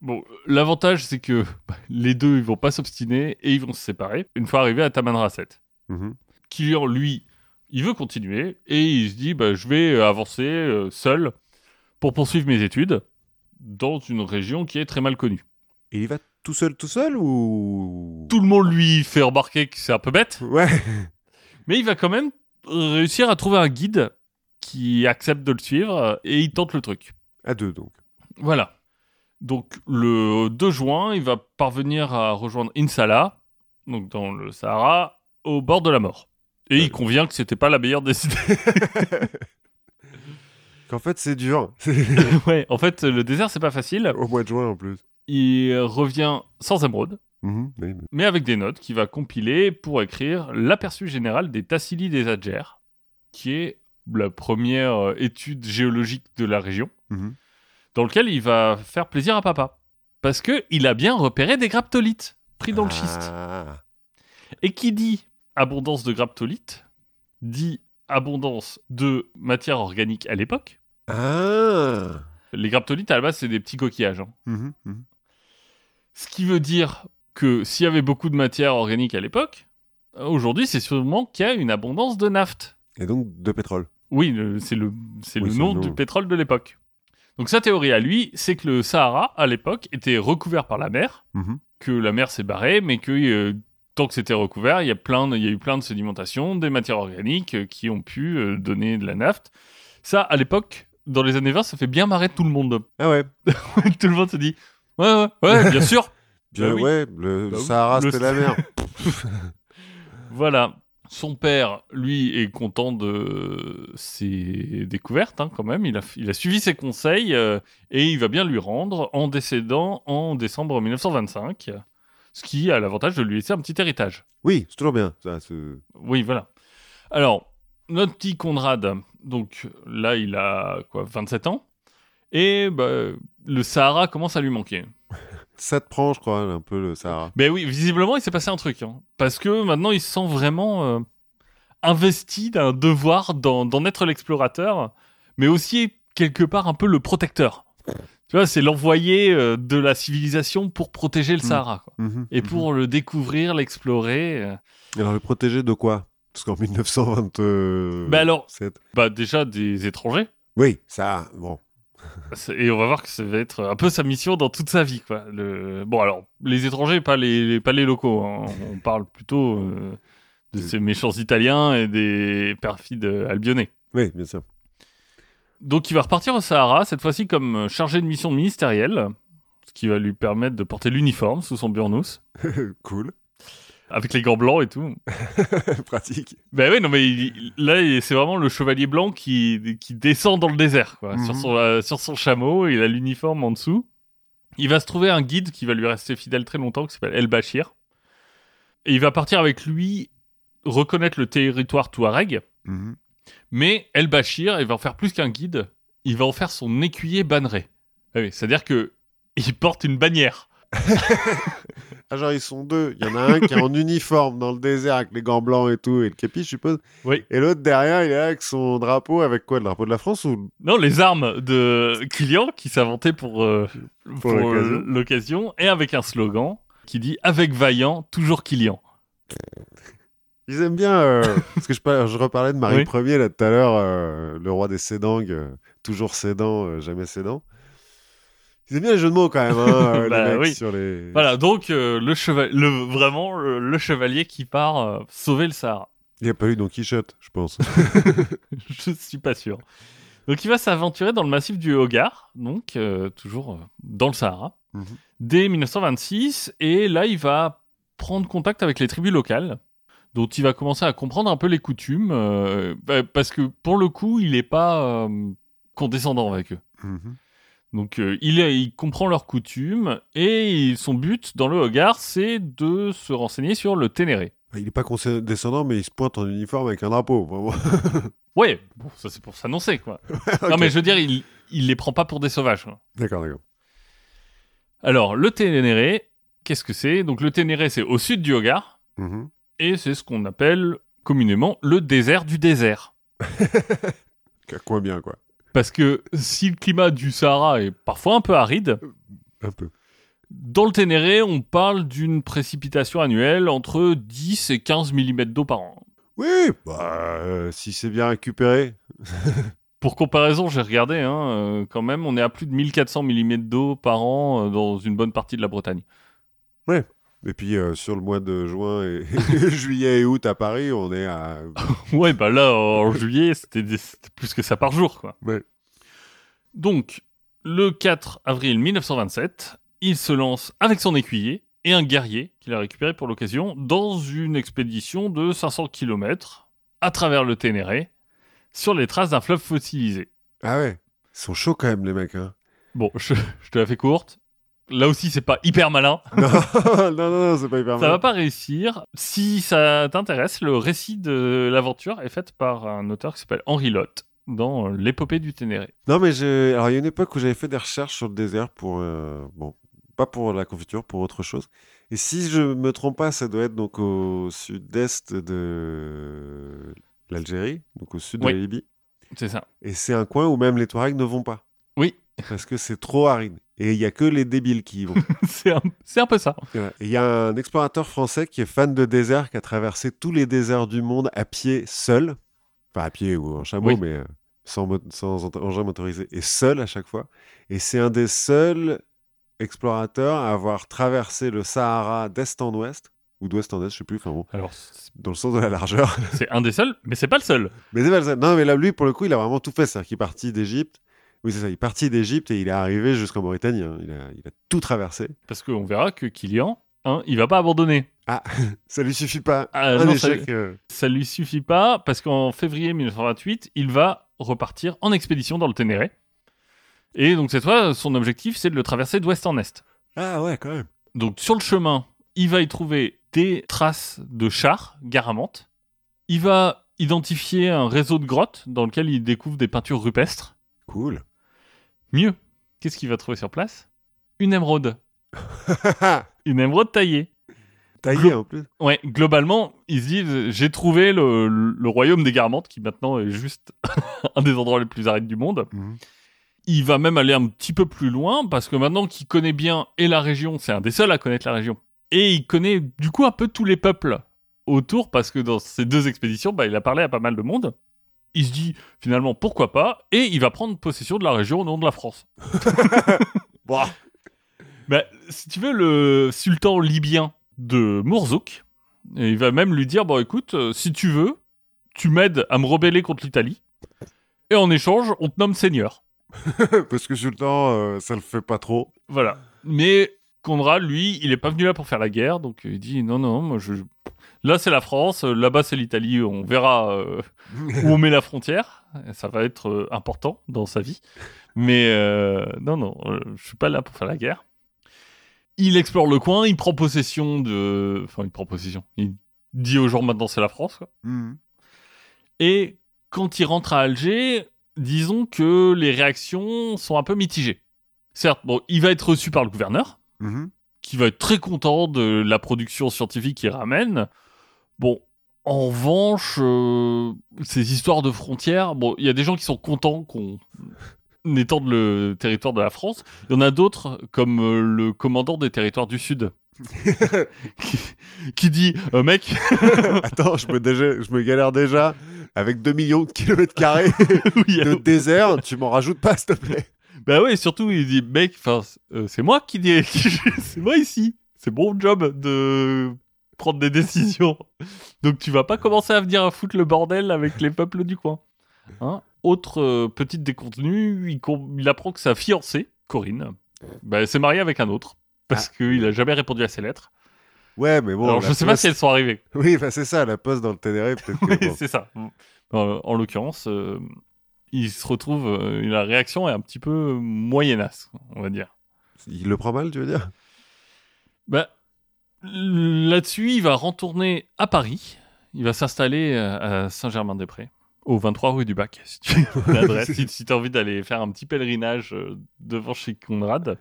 Bon, l'avantage, c'est que bah, les deux, ils vont pas s'obstiner et ils vont se séparer une fois arrivés à Tamanrasset. Mhm. Kilian, lui, il veut continuer et il se dit bah, je vais euh, avancer euh, seul pour poursuivre mes études dans une région qui est très mal connue. Et il va tout seul, tout seul ou? Tout le monde lui fait remarquer que c'est un peu bête, Ouais. mais il va quand même réussir à trouver un guide qui accepte de le suivre euh, et il tente le truc. À deux donc. Voilà. Donc le 2 juin, il va parvenir à rejoindre Insala, donc dans le Sahara, au bord de la mort. Et il convient que c'était pas la meilleure des idées. Qu'en fait c'est dur. ouais, en fait, le désert c'est pas facile. Au mois de juin en plus. Il revient sans émeraude, Mhm. Oui, mais- mais avec des notes qu'il va compiler pour écrire l'aperçu général des Tassili des Adjers, qui est la première euh, étude géologique de la région, Mhm. dans lequel il va faire plaisir à papa. Parce que il a bien repéré des graptolites pris dans le schiste. Ah. Et qui dit abondance de graptolites dit abondance de matière organique à l'époque. Ah. Les graptolites, à la base, c'est des petits coquillages. hein. Mhm, mhm. Ce qui veut dire que s'il y avait beaucoup de matière organique à l'époque, aujourd'hui, c'est sûrement qu'il y a une abondance de nafte. Et donc de pétrole. Oui, c'est le, c'est Oui, le c'est nom du pétrole de l'époque. Donc sa théorie à lui, c'est que le Sahara, à l'époque, était recouvert par la mer, Mhm. que la mer s'est barrée, mais que euh, tant que c'était recouvert, il y, a plein de- il y a eu plein de sédimentation, des matières organiques euh, qui ont pu euh, donner de la nafte. Ça, à l'époque, dans les années 20, ça fait bien marrer tout le monde. Ah ouais. tout le monde se dit Ouais, ouais, ouais, bien sûr. Bah oui. ouais, le Bah. Sahara, c'était la mer. Voilà. Son père, lui, est content de ses découvertes, hein, quand même. Il a, il a suivi ses conseils euh, et il va bien lui rendre en décédant en décembre 1925. Ce qui a l'avantage de lui laisser un petit héritage. Oui, c'est toujours bien. Ça, Oui, voilà. Alors, notre petit Conrad, donc là, il a quoi, 27 ans? Et bah, le Sahara commence à lui manquer. Ça te prend, je crois, un peu le Sahara. Ben oui, visiblement, il s'est passé un truc. hein. Parce que maintenant, il se sent vraiment euh, investi d'un devoir d'en être l'explorateur, mais aussi quelque part un peu le protecteur. Tu vois, c'est l'envoyé euh, de la civilisation pour protéger le Mm. Sahara. quoi. Mhm, Et pour le découvrir, l'explorer. euh. Alors, le protéger de quoi? Parce qu'en 1927. Bah alors- Bah déjà des étrangers. Oui, ça, bon. Et on va voir que ça va être un peu sa mission dans toute sa vie. Quoi. Le... Bon, alors, les étrangers, pas les, pas les locaux. hein. On parle plutôt euh, de ces méchants Italiens et des perfides albionnais. Oui, bien sûr. Donc, il va repartir au Sahara, cette fois-ci comme euh, chargé de mission ministérielle, ce qui va lui permettre de porter l'uniforme sous son burnous, cool. avec les gants blancs et tout. Pratique. Ben oui, non, mais il- là, c'est vraiment le chevalier blanc qui, qui descend dans le désert, quoi, Mhm. sur, son, euh, sur son chameau, il a l'uniforme en dessous. Il va se trouver un guide qui va lui rester fidèle très longtemps, qui s'appelle El Bachir. Et il va partir avec lui reconnaître le territoire touareg, Mhm. Mais El Bachir, il va en faire plus qu'un guide, il va en faire son écuyer banneré. Ah oui, C'est-à-dire que il porte une bannière. Ah, genre, ils sont deux. Il y en a un qui est en uniforme dans le désert avec les gants blancs et tout, et le képi, je suppose. Oui. Et l'autre derrière, il est là avec son drapeau, avec quoi Le drapeau de la France ou? Non, les armes de Kilian qui s'inventait pour, euh, pour, l'occasion. euh, l'occasion et avec un slogan qui dit Avec Vaillant, toujours Kilian. Ils aiment bien, euh, parce que je, je reparlais de Marie Oui. Ier là tout à l'heure, euh, le roi des Sédangues, euh, toujours cédant, euh, jamais cédant. Ils aiment bien les jeux de mots quand même, hein, Bah les mecs oui. sur les. Voilà, donc le cheval, le, vraiment le, le chevalier qui part sauver le Sahara. Il n'y a pas eu Don Quichotte, je pense. Je suis pas sûr. Donc il va s'aventurer dans le massif du Hogar, donc toujours dans le Sahara, Mhm. dès 1926, et là il va prendre contact avec les tribus locales, dont il va commencer à comprendre un peu les coutumes, euh, bah, parce que pour le coup il n'est pas euh, condescendant avec eux. Mhm. Donc euh, il, comprend leurs coutumes, et son but dans le Hogar, c'est de se renseigner sur le Ténéré. Il n'est pas condescendant, mais il se pointe en uniforme avec un drapeau. Vraiment. Ouais, bon, ça c'est pour s'annoncer, quoi. Non mais je veux dire, il, il les prend pas pour des sauvages. D'accord, d'accord. Alors, le Ténéré, qu'est-ce que c'est? Donc, le Ténéré, c'est au sud du Hogar, Mhm. Et c'est ce qu'on appelle communément le désert du désert. À quoi bien, quoi. Parce que si le climat du Sahara est parfois un peu aride, Un peu. dans le Ténéré, on parle d'une précipitation annuelle entre 10 et 15 mm d'eau par an. Oui, bah, euh, si c'est bien récupéré. Pour comparaison, j'ai regardé, hein, euh, quand même, on est à plus de 1400 mm d'eau par an euh, dans une bonne partie de la Bretagne. Et puis, euh, sur le mois de juin et juillet et août à Paris, on est à. Ouais, bah là, en juillet, c'était des- plus que ça par jour, quoi. Ouais. Donc, le 4 avril 1927, il se lance avec son écuyer et un guerrier qu'il a récupéré pour l'occasion dans une expédition de 500 km à travers le Ténéré sur les traces d'un fleuve fossilisé. Ah ouais. Ils sont chauds quand même, les mecs. Hein. Bon, je, je te la fais courte. Là aussi, c'est pas hyper malin. non, non, non, non, c'est pas hyper Ça va pas réussir. Si ça t'intéresse, le récit de l'aventure est fait par un auteur qui s'appelle Henri Lotte dans l'épopée du Ténéré. Non, mais j'ai- alors il y a une époque où j'avais fait des recherches sur le désert pour euh, bon, pas pour la confiture, pour autre chose. Et si je me trompe pas, ça doit être donc au sud-est de l'Algérie, donc au sud Oui. de la Libye. C'est ça. Et c'est un coin où même les Touaregs ne vont pas parce que c'est trop aride. Et il y a que les débiles qui y vont. c'est un, c'est un peu ça. Il y a un explorateur français qui est fan de désert, qui a traversé tous les déserts du monde à pied seul. Enfin, à pied ou en chameau, Oui. mais euh, sans, sans engin motorisé. Et seul à chaque fois. Et c'est un des seuls explorateurs à avoir traversé le Sahara d'est en ouest. Ou d'ouest en est, je sais plus. Enfin bon, Alors, dans le sens de la largeur. c'est un des seuls, mais c'est pas le seul. mais c'est pas le seul. Non, mais là, lui, pour le coup, il a vraiment tout fait. C'est-à-dire qu'il est parti d'Égypte. Oui, c'est ça. Il est parti d'Égypte et il est arrivé jusqu'en Mauritanie. hein. Il, a, il a tout traversé. Parce qu'on verra que Kylian, hein, il va pas abandonner. Ça lui suffit pas. Ah, un non, ça- échec. euh, Ça lui suffit pas parce qu'en février 1928, il va repartir en expédition dans le Ténéré. Et donc cette fois, son objectif, c'est de le traverser d'ouest en est. Ah ouais, quand même. Donc sur le chemin, il va y trouver des traces de chars, garamantes. Il va identifier un réseau de grottes dans lequel il découvre des peintures rupestres. Cool. Mieux, qu'est-ce qu'il va trouver sur place? Une émeraude. Une émeraude taillée. Taillé en plus. Ouais, globalement, ils se disent j'ai trouvé le, le royaume des Garamantes, qui maintenant est juste un des endroits les plus arides du monde. Mhm. Il va même aller un petit peu plus loin, parce que maintenant qu'il connaît bien et la région, c'est un des seuls à connaître la région. Et il connaît du coup un peu tous les peuples autour, parce que dans ces deux expéditions, bah, il a parlé à pas mal de monde. Il se dit finalement pourquoi pas, et il va prendre possession de la région au nom de la France. Bon. Bah, si tu veux, le sultan libyen de Mourzouk, et il va même lui dire Bon, écoute, euh, si tu veux, tu m'aides à me rebeller contre l'Italie, et en échange, on te nomme seigneur. Parce que Sultan, euh, ça le fait pas trop. Voilà. Mais Conrad, lui, il est pas venu là pour faire la guerre, donc il dit Non, non, moi je. Là, c'est la France, là-bas, c'est l'Italie, on verra euh, où on met la frontière. Ça va être euh, important dans sa vie. Mais euh, non, non, je suis pas là pour faire la guerre. Il explore le coin, il prend possession de. Enfin, il prend possession. Il dit aux gens maintenant c'est la France. quoi. Mhm. Et quand il rentre à Alger, disons que les réactions sont un peu mitigées. Certes, bon, il va être reçu par le gouverneur, Mhm. qui va être très content de la production scientifique qu'il ramène. Bon, en revanche, euh, ces histoires de frontières, bon, il y a des gens qui sont contents qu'on étende le territoire de la France. Il y en a d'autres, comme euh, le commandant des territoires du Sud, qui, qui dit euh, mec, Attends, je me, déjà, je me galère déjà avec 2 millions de kilomètres carrés oui, de désert. Tu m'en rajoutes pas, s'il te plaît. bah ouais, surtout il dit mec, enfin c'est moi qui dis, c'est moi ici, c'est mon job de prendre des décisions. Donc tu vas pas commencer à venir foutre le bordel avec les peuples du coin. Hein? Autre euh, petite décontenue, il, apprend que sa fiancée, Corinne, bah, elle s'est mariée avec un autre parce qu'il a jamais répondu à ses lettres. Ouais, mais bon. Alors je sais pas si elles sont arrivées. Oui, bah, c'est ça, la poste dans le Ténéré, peut-être. Oui, bon. c'est ça. Euh, en l'occurrence, euh, il se retrouve, euh, la réaction est un petit peu moyennasse, on va dire. Il le prend mal, tu veux dire? Bah, là-dessus, il va retourner à Paris. Il va s'installer euh, à Saint-Germain-des-Prés, au 23 rue du Bac, si tu l'adresse, si, tu as envie d'aller faire un petit pèlerinage euh, devant chez Conrad.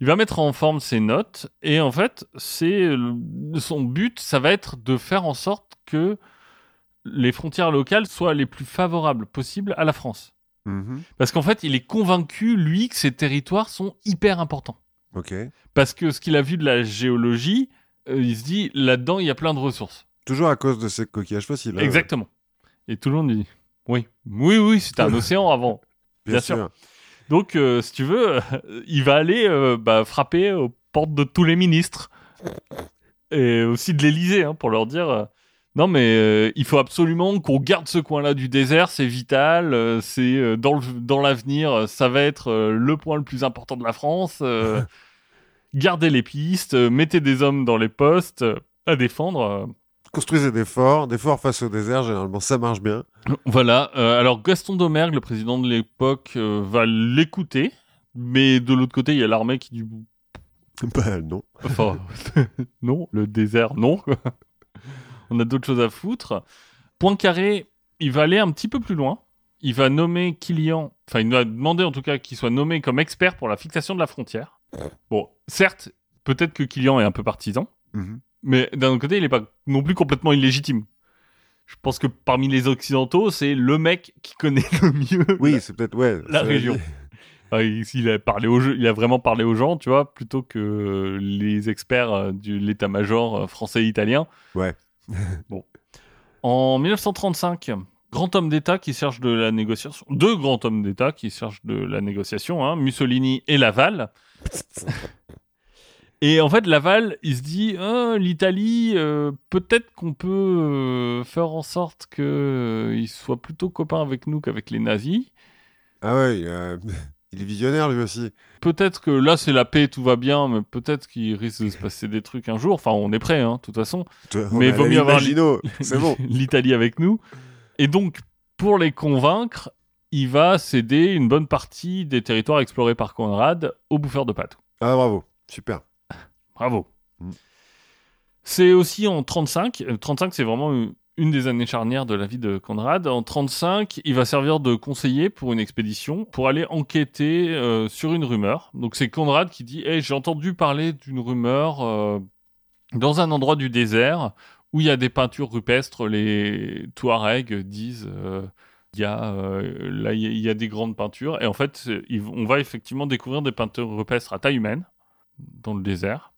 Il va mettre en forme ses notes et en fait, c'est son but, ça va être de faire en sorte que les frontières locales soient les plus favorables possibles à la France. Mhm. Parce qu'en fait, il est convaincu, lui, que ces territoires sont hyper importants. Parce que ce qu'il a vu de la géologie, euh, il se dit là-dedans, il y a plein de ressources. Toujours à cause de ces coquillages fossiles. hein. Exactement. Et tout le monde dit oui, oui, oui, c'était un océan avant. Bien, bien sûr. sûr. Donc, euh, si tu veux, il va aller euh, bah, frapper aux portes de tous les ministres et aussi de l'Élysée hein, pour leur dire. non, mais il faut absolument qu'on garde ce coin-là du désert, c'est vital, c'est dans l'avenir, ça va être le point le plus important de la France. gardez les pistes, euh, mettez des hommes dans les postes euh, à défendre. euh. Construisez des forts, des forts face au désert, généralement ça marche bien. Voilà. euh, alors Gaston Domergue, le président de l'époque, euh, va l'écouter, mais de l'autre côté, il y a l'armée qui dit Bah non. Enfin, non, le désert, non. On a d'autres choses à foutre. Poincaré, il va aller un petit peu plus loin. Il va nommer Kilian, enfin, il va demander en tout cas qu'il soit nommé comme expert pour la fixation de la frontière. Bon, certes, peut-être que Kilian est un peu partisan, Mhm. mais d'un autre côté, il n'est pas non plus complètement illégitime. Je pense que parmi les Occidentaux, c'est le mec qui connaît le mieux Oui, c'est peut-être, ouais. la région. Il, a parlé aux, il a vraiment parlé aux gens, tu vois, plutôt que les experts euh, de l'état-major euh, français et italien. Ouais. bon. En 1935, grand homme d'État qui cherche de la négociation, deux grands hommes d'État qui cherchent de la négociation, hein, Mussolini et Laval. Et en fait, Laval, il se dit, Ah, l'Italie, euh, peut-être qu'on peut euh, faire en sorte qu'il soit plutôt copain avec nous qu'avec les nazis. Ah ouais, il, euh, il est visionnaire lui aussi. Peut-être que là c'est la paix, tout va bien, mais peut-être qu'il risque de se passer des trucs un jour. Enfin, on est prêt, hein, de toute façon. Mais a vaut mieux avoir C'est bon. L'Italie avec nous. Et donc, pour les convaincre, il va céder une bonne partie des territoires explorés par Conrad aux bouffeurs de pâtes. Ah bravo, super. Bravo. Mm. C'est aussi en 35. euh, 35, c'est vraiment une- une des années charnières de la vie de Conrad. En 35, il va servir de conseiller pour une expédition pour aller enquêter euh, sur une rumeur. Donc c'est Conrad qui dit Hey, j'ai entendu parler d'une rumeur euh, dans un endroit du désert où il y a des peintures rupestres. Les Touaregs disent euh, il y a euh, là il y a- il y a des grandes peintures et en fait on va effectivement découvrir des peintures rupestres à taille humaine dans le désert.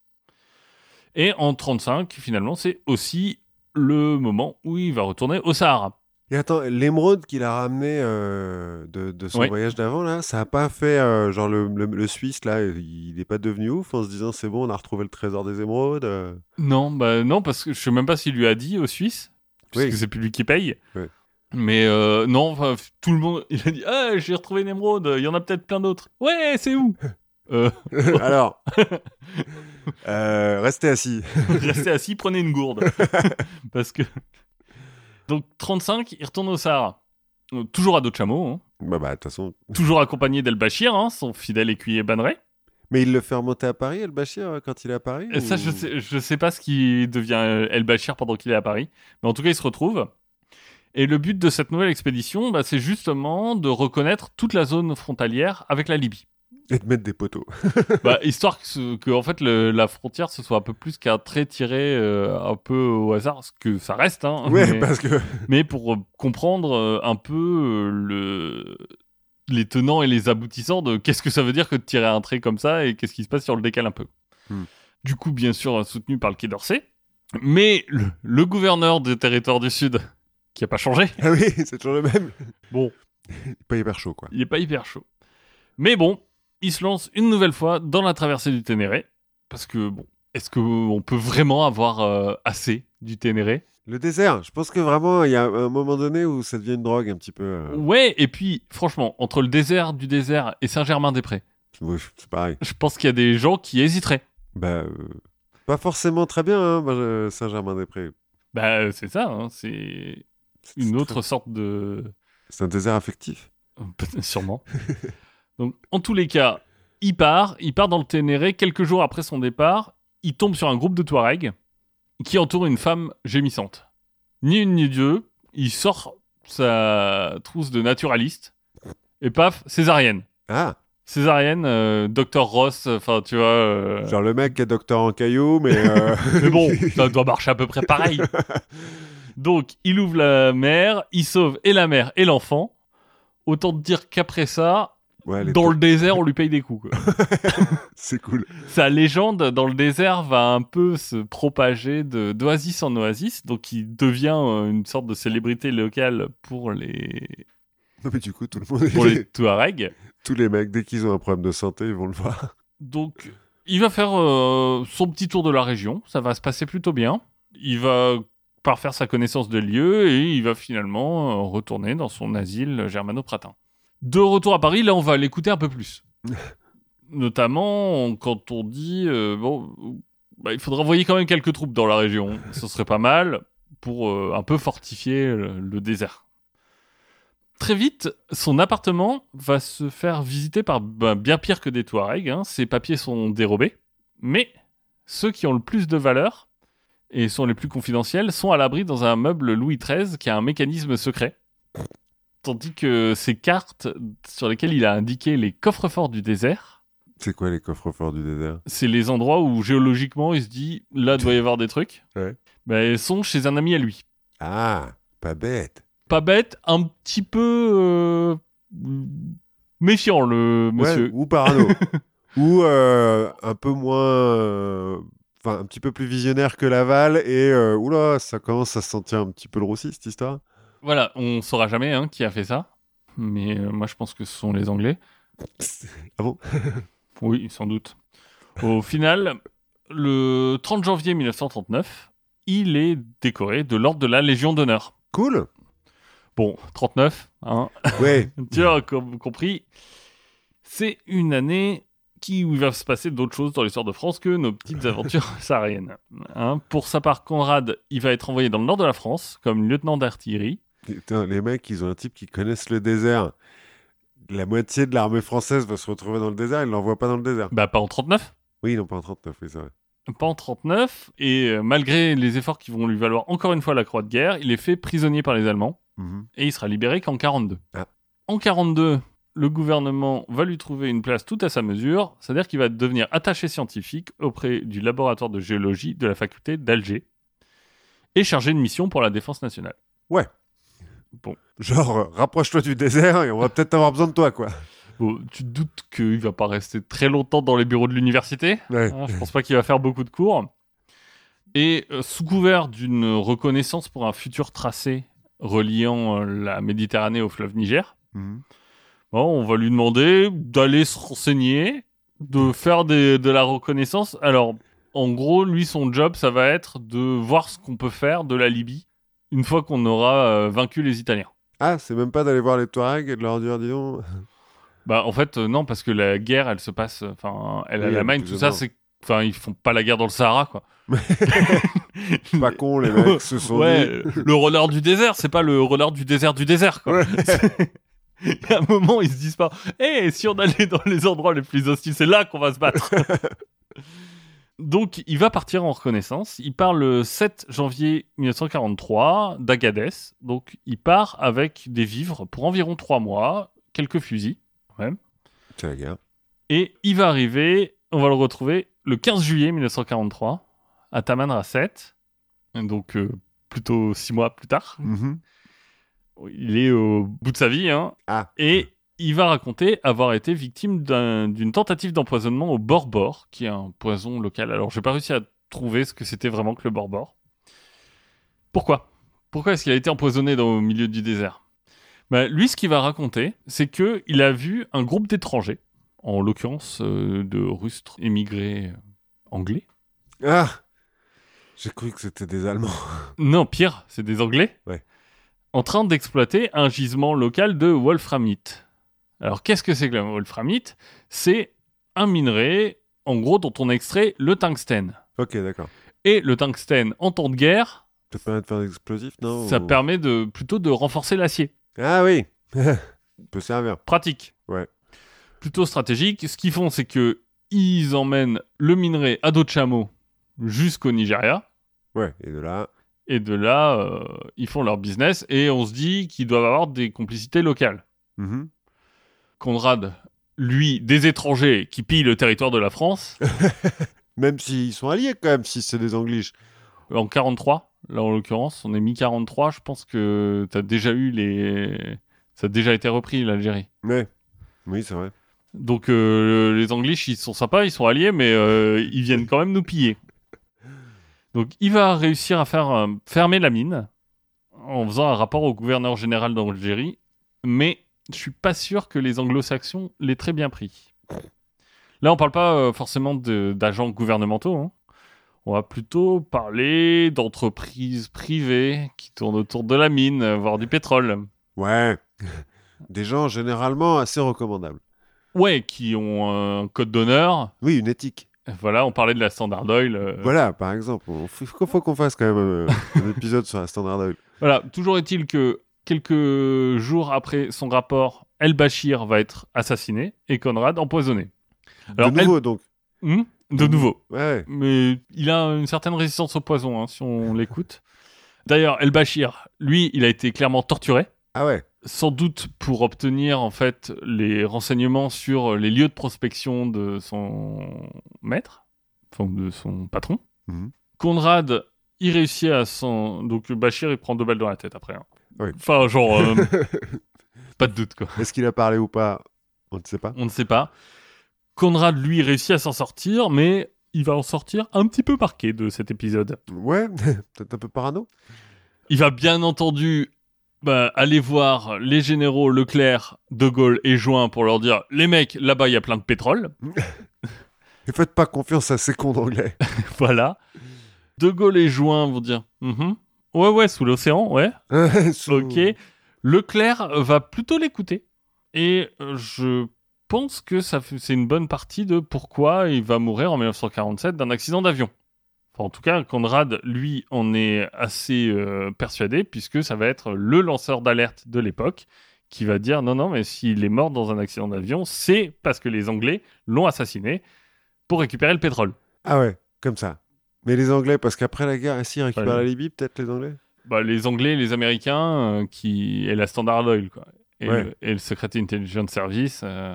Et en 35, finalement, c'est aussi le moment où il va retourner au Sahara. Et attends, l'émeraude qu'il a ramené euh, de, de son Oui. voyage d'avant, là, ça a pas fait, euh, genre le, le- le Suisse, là, il n'est pas devenu ouf en se disant c'est bon, on a retrouvé le trésor des émeraudes. euh. Non, bah non, parce que je sais même pas s'il lui a dit aux Suisses, puisque Oui. c'est plus lui qui paye. Oui. Mais euh, non, enfin, tout le monde, il a dit ah j'ai retrouvé une émeraude, il y en a peut-être plein d'autres. Ouais, c'est où? Euh, Alors, euh, restez assis. Restez assis, prenez une gourde, parce que donc 35, il retourne au Sahara, toujours à dos de chameau, hein. bah, bah, de toute façon. toujours accompagné d'El Bachir, hein, son fidèle écuyer banneré. Mais il le fait remonter à Paris, El Bachir, euh, quand il est à Paris Ça, je sais, je sais pas ce qui devient euh, El Bachir pendant qu'il est à Paris. Mais en tout cas, il se retrouve. Et le but de cette nouvelle expédition, bah, c'est justement de reconnaître toute la zone frontalière avec la Libye. Et de mettre des poteaux. Bah, histoire que, en fait, le- la frontière, ce soit un peu plus qu'un trait tiré euh, un peu au hasard, ce que ça reste. Hein, Ouais, mais, parce que. mais pour euh, comprendre euh, un peu le... les tenants et les aboutissants de qu'est-ce que ça veut dire que de tirer un trait comme ça et qu'est-ce qui se passe si on le décale un peu. Hmm. Du coup, bien sûr, soutenu par le Quai d'Orsay. Mais le, le gouverneur des territoires du Sud, qui a pas changé, Ah oui, c'est toujours le même. bon, Pas hyper chaud, quoi. il est pas hyper chaud. Mais bon, il se lance une nouvelle fois dans la traversée du Ténéré. Parce que, bon, est-ce qu'on peut vraiment avoir euh, assez du Ténéré? Le désert, je pense que vraiment, il y a un moment donné où ça devient une drogue un petit peu. euh, Ouais, et puis, franchement, entre le désert du désert et Saint-Germain-des-Prés, oui, c'est pareil. je pense qu'il y a des gens qui hésiteraient. Bah, euh, pas forcément très bien, hein, Saint-Germain-des-Prés. Bah, c'est ça, hein, C'est- une c'est autre sorte de. C'est un désert affectif. Sûrement. Donc, en tous les cas, il part, il part dans le Ténéré. Quelques jours après son départ, il tombe sur un groupe de Touaregs qui entoure une femme gémissante. Ni une ni deux, il sort sa trousse de naturaliste et paf, césarienne. Ah, Césarienne, euh, Dr Ross, enfin tu vois. euh, genre le mec qui est docteur en caillou, mais. euh, Mais bon, ça doit marcher à peu près pareil. Donc, il ouvre la mer, il sauve et la mère et l'enfant. Autant te dire qu'après ça, ouais, dans le désert, on lui paye des coups. c'est cool. Sa légende dans le désert va un peu se propager d'oasis en oasis, donc il devient euh, une sorte de célébrité locale pour les Non, mais du coup, tout le monde. pour les Touaregs. Tous les mecs, dès qu'ils ont un problème de santé, ils vont le voir. Donc, il va faire euh, son petit tour de la région. Ça va se passer plutôt bien. Il va parfaire sa connaissance des lieux et il va finalement euh, retourner dans son asile germano-pratin. De retour à Paris, là, on va l'écouter un peu plus. Notamment quand on dit euh, bon, bah, il faudra envoyer quand même quelques troupes dans la région. Ce serait pas mal pour euh, un peu fortifier le, le désert. Très vite, son appartement va se faire visiter par bah, bien pire que des Touaregs. hein. Ses papiers sont dérobés. Mais ceux qui ont le plus de valeur et sont les plus confidentiels sont à l'abri dans un meuble Louis XIII qui a un mécanisme secret. Tandis que ces cartes sur lesquelles il a indiqué les coffres-forts du désert, C'est quoi les coffres forts du désert? c'est les endroits où géologiquement il se dit là doit y avoir des trucs. Ouais. Bah, elles sont chez un ami à lui. Ah, pas bête. Pas bête, un petit peu euh, méfiant le monsieur. Ouais, ou parano. ou euh, un peu moins. euh, Enfin, un petit peu plus visionnaire que Laval. Et euh, oula, ça commence à se sentir un petit peu le roussi, cette histoire. Voilà, on saura jamais hein, qui a fait ça. Mais euh, moi je pense que ce sont les Anglais. Ah bon? Oui, sans doute. Au final, le 30 janvier 1939, il est décoré de l'ordre de la Légion d'honneur. Cool. Bon, 39, hein, Ouais. tu as com- compris. C'est une année qui, où il va se passer d'autres choses dans l'histoire de France que nos petites aventures sahariennes. Hein, pour sa part, Conrad, il va être envoyé dans le nord de la France comme lieutenant d'artillerie. Putain, les mecs, ils ont un type qui connaissent le désert. La moitié de l'armée française va se retrouver dans le désert, ils l'envoient pas dans le désert. Bah, pas en 39 Oui, non, pas en 39, oui, c'est vrai. pas en 39, et euh, malgré les efforts qui vont lui valoir encore une fois la croix de guerre, il est fait prisonnier par les Allemands, Mhm. et il sera libéré qu'en 42. Ah. En 42, le gouvernement va lui trouver une place tout à sa mesure, c'est-à-dire qu'il va devenir attaché scientifique auprès du laboratoire de géologie de la faculté d'Alger, et chargé de mission pour la défense nationale. Genre, euh, rapproche-toi du désert et on va peut-être avoir besoin de toi, quoi. Bon, tu te doutes qu'il va pas rester très longtemps dans les bureaux de l'université Ouais. Hein, je pense pas qu'il va faire beaucoup de cours. Et euh, sous couvert d'une reconnaissance pour un futur tracé reliant euh, la Méditerranée au fleuve Niger, Mhm. Bon, on va lui demander d'aller se renseigner, de faire des- de la reconnaissance. Alors, en gros, lui, son job, ça va être de voir ce qu'on peut faire de la Libye une fois qu'on aura euh, vaincu les Italiens. Ah, c'est même pas d'aller voir les Touaregs et de leur dire, dis donc. Bah, en fait, euh, non, parce que la guerre, elle se passe. Enfin, elle a Oui, la main, tout ça, c'est. Enfin, ils font pas la guerre dans le Sahara, quoi. Pas con, les mecs se sont ouais, dit. le roller du désert, c'est pas le roller du désert du désert, quoi. Ouais. Il y a un moment, ils se disent pas, hé, si on allait dans les endroits les plus hostiles, c'est là qu'on va se battre. Donc, il va partir en reconnaissance. Il part le 7 janvier 1943 d'Agadez. Donc, il part avec des vivres pour environ trois mois, quelques fusils. C'est la guerre. Et il va arriver, on va le retrouver le 15 juillet 1943 à Taman Rasset. Donc, euh, plutôt six mois plus tard. Mhm. Il est au bout de sa vie, hein. Ah. Et il va raconter avoir été victime d'un- d'une tentative d'empoisonnement au borbor, qui est un poison local. Alors, j'ai pas réussi à trouver ce que c'était vraiment que le borbor. Pourquoi? Pourquoi est-ce qu'il a été empoisonné dans, au milieu du désert? Ben, Lui, ce qu'il va raconter, c'est que il a vu un groupe d'étrangers, en l'occurrence euh, de rustres émigrés anglais. Ah J'ai cru que c'était des Allemands. Non, pire, c'est des Anglais. Ouais. En train d'exploiter un gisement local de wolframite. Alors, qu'est-ce que c'est que le wolframite? C'est un minerai, en gros, dont on extrait le tungstène. Ok, d'accord. Et le tungstène, en temps de guerre, Ça permet de faire des explosifs, non ça Ou- permet de, plutôt de renforcer l'acier. Ah oui Peut servir. Pratique. Ouais. Plutôt stratégique. Ce qu'ils font, c'est que ils emmènent le minerai à dos de chameau jusqu'au Nigeria. Ouais, et de là. Et de là, euh, ils font leur business. Et on se dit qu'ils doivent avoir des complicités locales. Mhm. Conrad, lui, des étrangers qui pillent le territoire de la France, Même s'ils sont alliés, quand même, si c'est des Angliches. en 43, là en l'occurrence, on est mi-43, je pense que t'as déjà eu les... Ça a déjà été repris, l'Algérie. Ouais. Oui, c'est vrai. Donc euh, les Anglish, ils sont sympas, ils sont alliés, mais euh, ils viennent quand même nous piller. Donc il va réussir à faire euh, fermer la mine en faisant un rapport au gouverneur général d'Algérie, mais je suis pas sûr que les anglo-saxons l'aient très bien pris. Là, on parle pas euh, forcément d'agents gouvernementaux. hein. On va plutôt parler d'entreprises privées qui tournent autour de la mine, euh, voire du pétrole. Ouais. Des gens généralement assez recommandables. Ouais, qui ont un code d'honneur, Oui, une éthique. Voilà, on parlait de la Standard Oil. euh, Voilà, par exemple. Il faut, faut qu'on fasse quand même euh, un épisode sur la Standard Oil. Voilà, toujours est-il que quelques jours après son rapport, El Bashir va être assassiné et Conrad empoisonné. Alors, de nouveau, donc. Hmm? De nouveau. Ouais. Mais il a une certaine résistance au poison, hein, si on l'écoute. D'ailleurs, El Bashir, lui, il a été clairement torturé. Ah ouais. Sans doute pour obtenir en fait les renseignements sur les lieux de prospection de son maître, enfin de son patron. Mhm. Conrad, il réussit à s'en. Donc Bachir, il prend deux balles dans la tête après. hein. Oui. Enfin, genre, euh, pas de doute quoi. Est-ce qu'il a parlé ou pas? On ne sait pas. On ne sait pas. Conrad, lui, réussit à s'en sortir, mais il va en sortir un petit peu marqué de cet épisode. Ouais, peut-être un peu parano. Il va bien entendu bah, aller voir les généraux Leclerc, De Gaulle et Join pour leur dire les mecs, là-bas il y a plein de pétrole. Et faites pas confiance à ces cons d'anglais. voilà. De Gaulle et Join vont dire Mhm. ouais ouais sous l'océan ouais Sous- ok. Leclerc va plutôt l'écouter et euh, je pense que ça c'est une bonne partie de pourquoi il va mourir en 1947 d'un accident d'avion. Enfin, en tout cas, Conrad, lui, en est assez euh, persuadé, puisque ça va être le lanceur d'alerte de l'époque qui va dire non, non, mais s'il est mort dans un accident d'avion, c'est parce que les Anglais l'ont assassiné pour récupérer le pétrole. Ah ouais, comme ça. Mais les Anglais, parce qu'après la guerre, ainsi ils récupèrent la Libye, peut-être les Anglais? Bah, les Anglais, les Américains, euh, qui et la Standard Oil, quoi. Et, Ouais. le, et le Secret Intelligence Service. euh,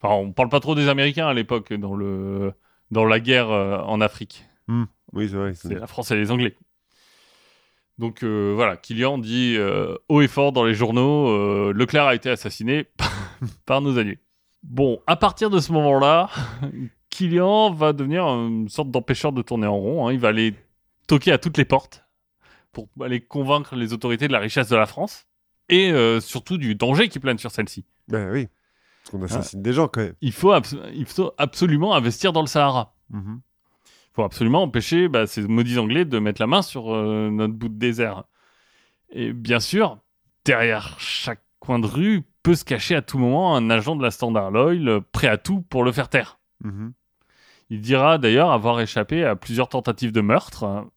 Enfin, on parle pas trop des Américains à l'époque dans le dans la guerre euh, en Afrique. Oui, c'est vrai. C'est la France et les Anglais. Donc euh, voilà, Killian dit euh, haut et fort dans les journaux, euh, Leclerc a été assassiné par nos alliés. Bon, à partir de ce moment-là, Killian va devenir une sorte d'empêcheur de tourner en rond. hein. Il va aller toquer à toutes les portes pour aller convaincre les autorités de la richesse de la France et surtout du danger qui plane sur celle-ci. Ben oui. Parce qu'on assassine des gens quand même. Il faut, abs- il faut absolument investir dans le Sahara. Mhm. Il faut absolument empêcher bah, ces maudits Anglais de mettre la main sur euh, notre bout de désert. Et bien sûr, derrière chaque coin de rue peut se cacher à tout moment un agent de la Standard Oil euh, prêt à tout pour le faire taire. Mhm. Il dira d'ailleurs avoir échappé à plusieurs tentatives de meurtre hein,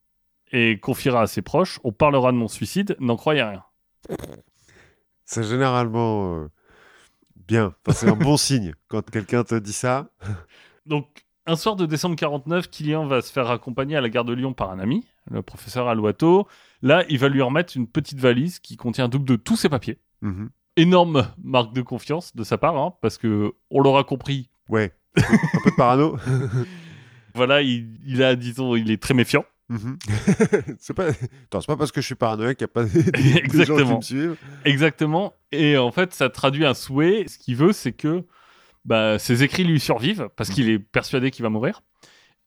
et confiera à ses proches On parlera de mon suicide, n'en croyez rien. C'est généralement euh, bien. Enfin, c'est un bon signe quand quelqu'un te dit ça. Donc, un soir de décembre 49, Killian va se faire accompagner à la gare de Lyon par un ami, le professeur Alouato. Là, il va lui remettre une petite valise qui contient un double de tous ses papiers. Mhm. Énorme marque de confiance de sa part, hein, parce que on l'aura compris. Ouais. un peu de parano. Voilà, il, il a, disons, il est très méfiant. Mhm. c'est pas... Attends, pas parce que je suis paranoïaque qu'il n'y a pas des, gens qui me suivent. Exactement. Et en fait, ça traduit un souhait. Ce qu'il veut, c'est que bah, ses écrits lui survivent parce qu'il est persuadé qu'il va mourir.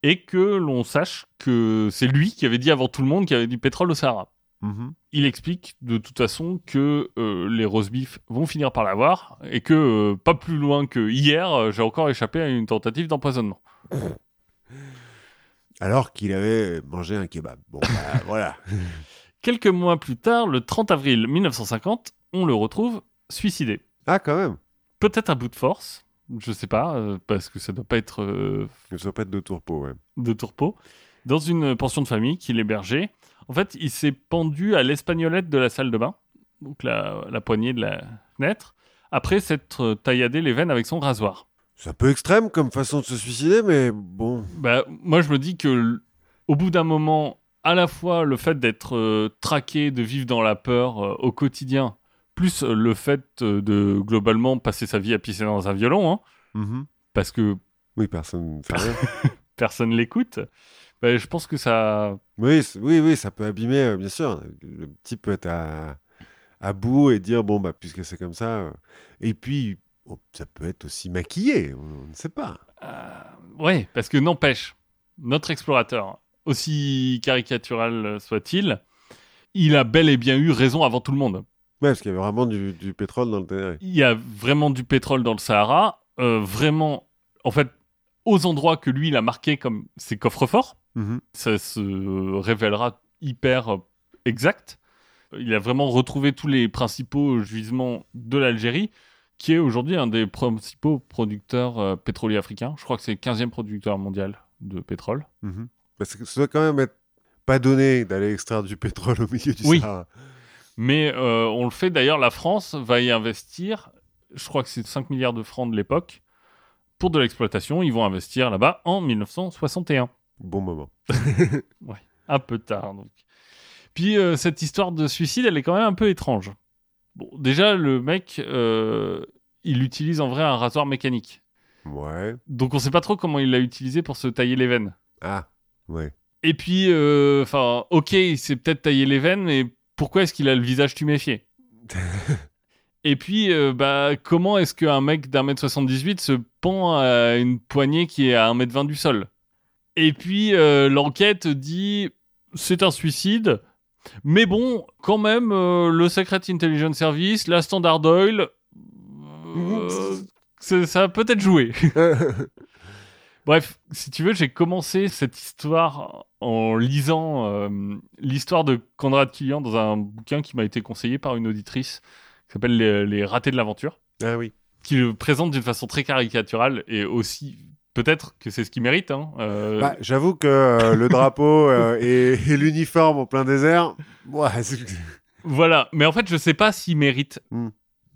Et que l'on sache que c'est lui qui avait dit avant tout le monde qu'il y avait du pétrole au Sahara. Mhm. Il explique de toute façon que euh, les roast beef vont finir par l'avoir et que euh, pas plus loin que hier, euh, j'ai encore échappé à une tentative d'empoisonnement. Alors qu'il avait mangé un kebab. Bon, bah, voilà. Quelques mois plus tard, le 30 avril 1950, on le retrouve suicidé. Ah, quand même. Peut-être à bout de force, je sais pas, euh, parce que ça doit pas être euh, Que ce soit pas de tourpeau, ouais. de tourpeau, dans une pension de famille qu'il hébergeait. En fait, il s'est pendu à l'espagnolette de la salle de bain, donc la, la poignée de la fenêtre, après s'être tailladé les veines avec son rasoir. C'est un peu extrême comme façon de se suicider, mais bon. Bah, moi, je me dis que au bout d'un moment, à la fois le fait d'être euh, traqué, de vivre dans la peur euh, au quotidien, plus le fait euh, de globalement passer sa vie à pisser dans un violon, hein, Mhm. parce que Oui, personne personne l'écoute, bah, je pense que ça. oui, oui, oui, ça peut abîmer, euh, bien sûr. Le type peut être à, à bout et dire, bon, bah, puisque c'est comme ça. euh. Et puis, oh, ça peut être aussi maquillé, on ne sait pas. Euh, ouais, parce que n'empêche, notre explorateur, aussi caricatural soit-il, il a bel et bien eu raison avant tout le monde. Ouais, parce qu'il y avait vraiment du, du pétrole dans le Ténéré. Il y a vraiment du pétrole dans le Sahara, euh, vraiment, en fait, aux endroits que lui, il a marqués comme ses coffres-forts, Mhm. ça se révélera hyper euh, exact. Il a vraiment retrouvé tous les principaux gisements de l'Algérie, qui est aujourd'hui un des principaux producteurs euh, pétroliers africains. Je crois que c'est le 15e producteur mondial de pétrole. Mhm. Parce que ça doit quand même être pas donné d'aller extraire du pétrole au milieu du Oui. Sahara. Mais euh, on le fait d'ailleurs, la France va y investir, je crois que c'est 5 milliards de francs de l'époque, pour de l'exploitation. Ils vont investir là-bas en 1961. Bon moment. Un peu tard, donc. Puis euh, cette histoire de suicide, elle est quand même un peu étrange. Bon, déjà, le mec, euh, il utilise en vrai un rasoir mécanique. Ouais. Donc on sait pas trop comment il l'a utilisé pour se tailler les veines. Ah, ouais. Et puis, euh, enfin, ok, il s'est peut-être taillé les veines, mais pourquoi est-ce qu'il a le visage tuméfié? Et puis, euh, bah, comment est-ce qu'un mec d'un mètre 78 se pend à une poignée qui est à un mètre 20 du sol? Et puis, euh, l'enquête dit c'est un suicide, mais bon, quand même, euh, le Secret Intelligence Service, la Standard Oil, ça ça a peut-être joué. Bref, si tu veux, j'ai commencé cette histoire en lisant euh, l'histoire de Conrad Killian dans un bouquin qui m'a été conseillé par une auditrice qui s'appelle les, Les ratés de l'aventure, ah oui. qui le présente d'une façon très caricaturale et aussi peut-être que c'est ce qu'il mérite. Hein, euh, Bah, J'avoue que euh, le drapeau euh, et, et l'uniforme en plein désert, ouais, Voilà, mais en fait, je sais pas s'il mérite. Hmm.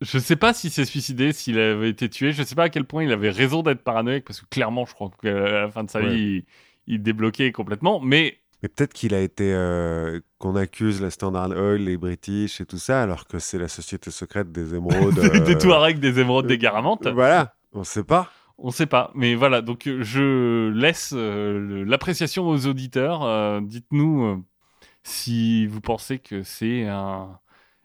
Je sais pas s'il s'est suicidé, s'il avait été tué. Je sais pas à quel point il avait raison d'être paranoïaque, parce que clairement, je crois qu'à la fin de sa Ouais. vie, il, il débloquait complètement. Mais Mais peut-être qu'il a été. euh, qu'on accuse la Standard Oil, les British et tout ça, alors que c'est la société secrète des émeraudes. des euh, Touaregs, des émeraudes, des Garamantes, Voilà, on sait pas. on sait pas. Mais voilà, donc euh, je laisse euh, l'appréciation aux auditeurs. Euh, Dites-nous euh, si vous pensez que c'est un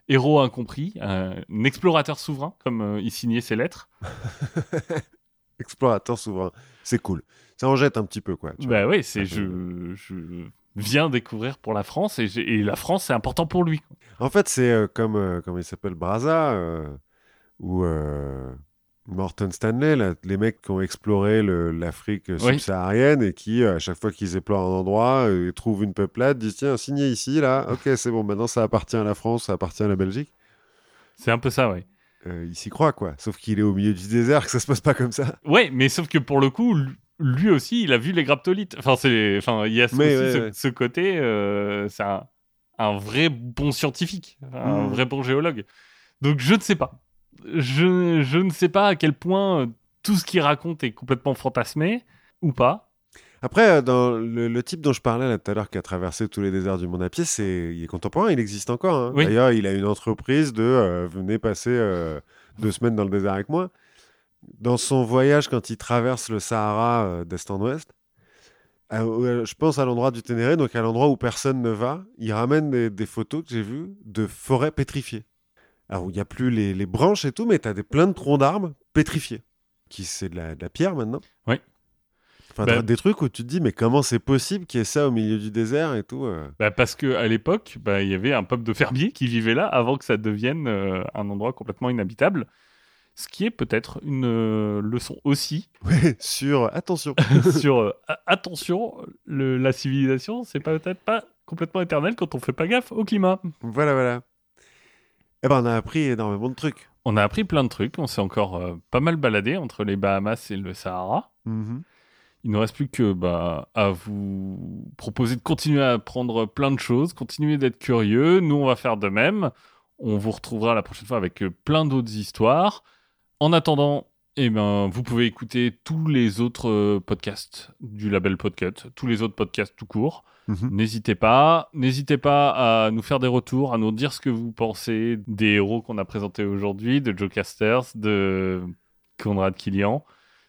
héros incompris, un explorateur souverain, comme euh, il signait ses lettres. Explorateur souverain, c'est cool. Ça en jette un petit peu, quoi. tu vois. Bah oui, c'est je, je viens découvrir pour la France et, la France c'est important pour lui. En fait, c'est euh, comme, euh, comment il s'appelle, Braza, euh, ou Morton Stanley, là, les mecs qui ont exploré l'Afrique Oui. subsaharienne et qui, euh, à chaque fois qu'ils explorent un endroit, euh, trouvent une peuplade, disent tiens, signez ici, là, ok, c'est bon, maintenant ça appartient à la France, ça appartient à la Belgique. C'est un peu ça, ouais. Euh, il s'y croit, quoi. Sauf qu'il est au milieu du désert, que ça se passe pas comme ça. Ouais, mais sauf que pour le coup, lu- lui aussi, il a vu les graptolites. Enfin, c'est, enfin, il y a ce, Mais aussi ouais, ce, ouais. ce côté, euh, c'est un, un vrai bon scientifique, un Mm. vrai bon géologue. Donc je ne sais pas. Je, je ne sais pas à quel point euh, tout ce qu'il raconte est complètement fantasmé ou pas. Après, euh, dans le, le type dont je parlais là tout à l'heure, qui a traversé tous les déserts du monde à pied, c'est, il est contemporain, il existe encore. hein. Oui. D'ailleurs, il a une entreprise de euh, venez passer euh, deux semaines dans le désert avec moi. Dans son voyage, quand il traverse le Sahara euh, d'est en ouest, je pense à l'endroit du Ténéré, donc à l'endroit où personne ne va, ils ramènent des, des photos que j'ai vues de forêts pétrifiées. Alors, où il n'y a plus les, les branches et tout, mais tu as des, plein de troncs d'arbres pétrifiés. Qui c'est de la, de la pierre maintenant Oui. Enfin, Ben- des trucs où tu te dis, mais comment c'est possible qu'il y ait ça au milieu du désert et tout euh. Bah, parce que à l'époque, bah, il y avait un peuple de fermiers qui vivait là avant que ça devienne euh, un endroit complètement inhabitable. Ce qui est peut-être une euh, leçon aussi Ouais, sur. Attention sur attention, le- la civilisation, c'est peut-être pas complètement éternel quand on fait pas gaffe au climat. Voilà, voilà. Eh ben, on a appris énormément de trucs. On a appris plein de trucs, on s'est encore euh, pas mal baladé entre les Bahamas et le Sahara. Mhm. Il ne reste plus que bah, à vous proposer de continuer à apprendre plein de choses, continuer d'être curieux. Nous, on va faire de même. On vous retrouvera la prochaine fois avec euh, plein d'autres histoires. En attendant, eh ben, vous pouvez écouter tous les autres euh, podcasts du label Podcut, tous les autres podcasts tout court. Mhm. N'hésitez pas, n'hésitez pas à nous faire des retours, à nous dire ce que vous pensez des héros qu'on a présentés aujourd'hui, de Joe Casters, de Conrad Killian.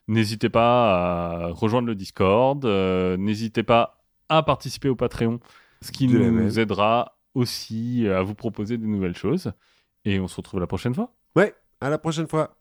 N'hésitez pas à rejoindre le Discord, euh, n'hésitez pas à participer au Patreon, ce qui De nous aidera aussi à vous proposer de nouvelles choses. Et on se retrouve la prochaine fois. Ouais, à la prochaine fois.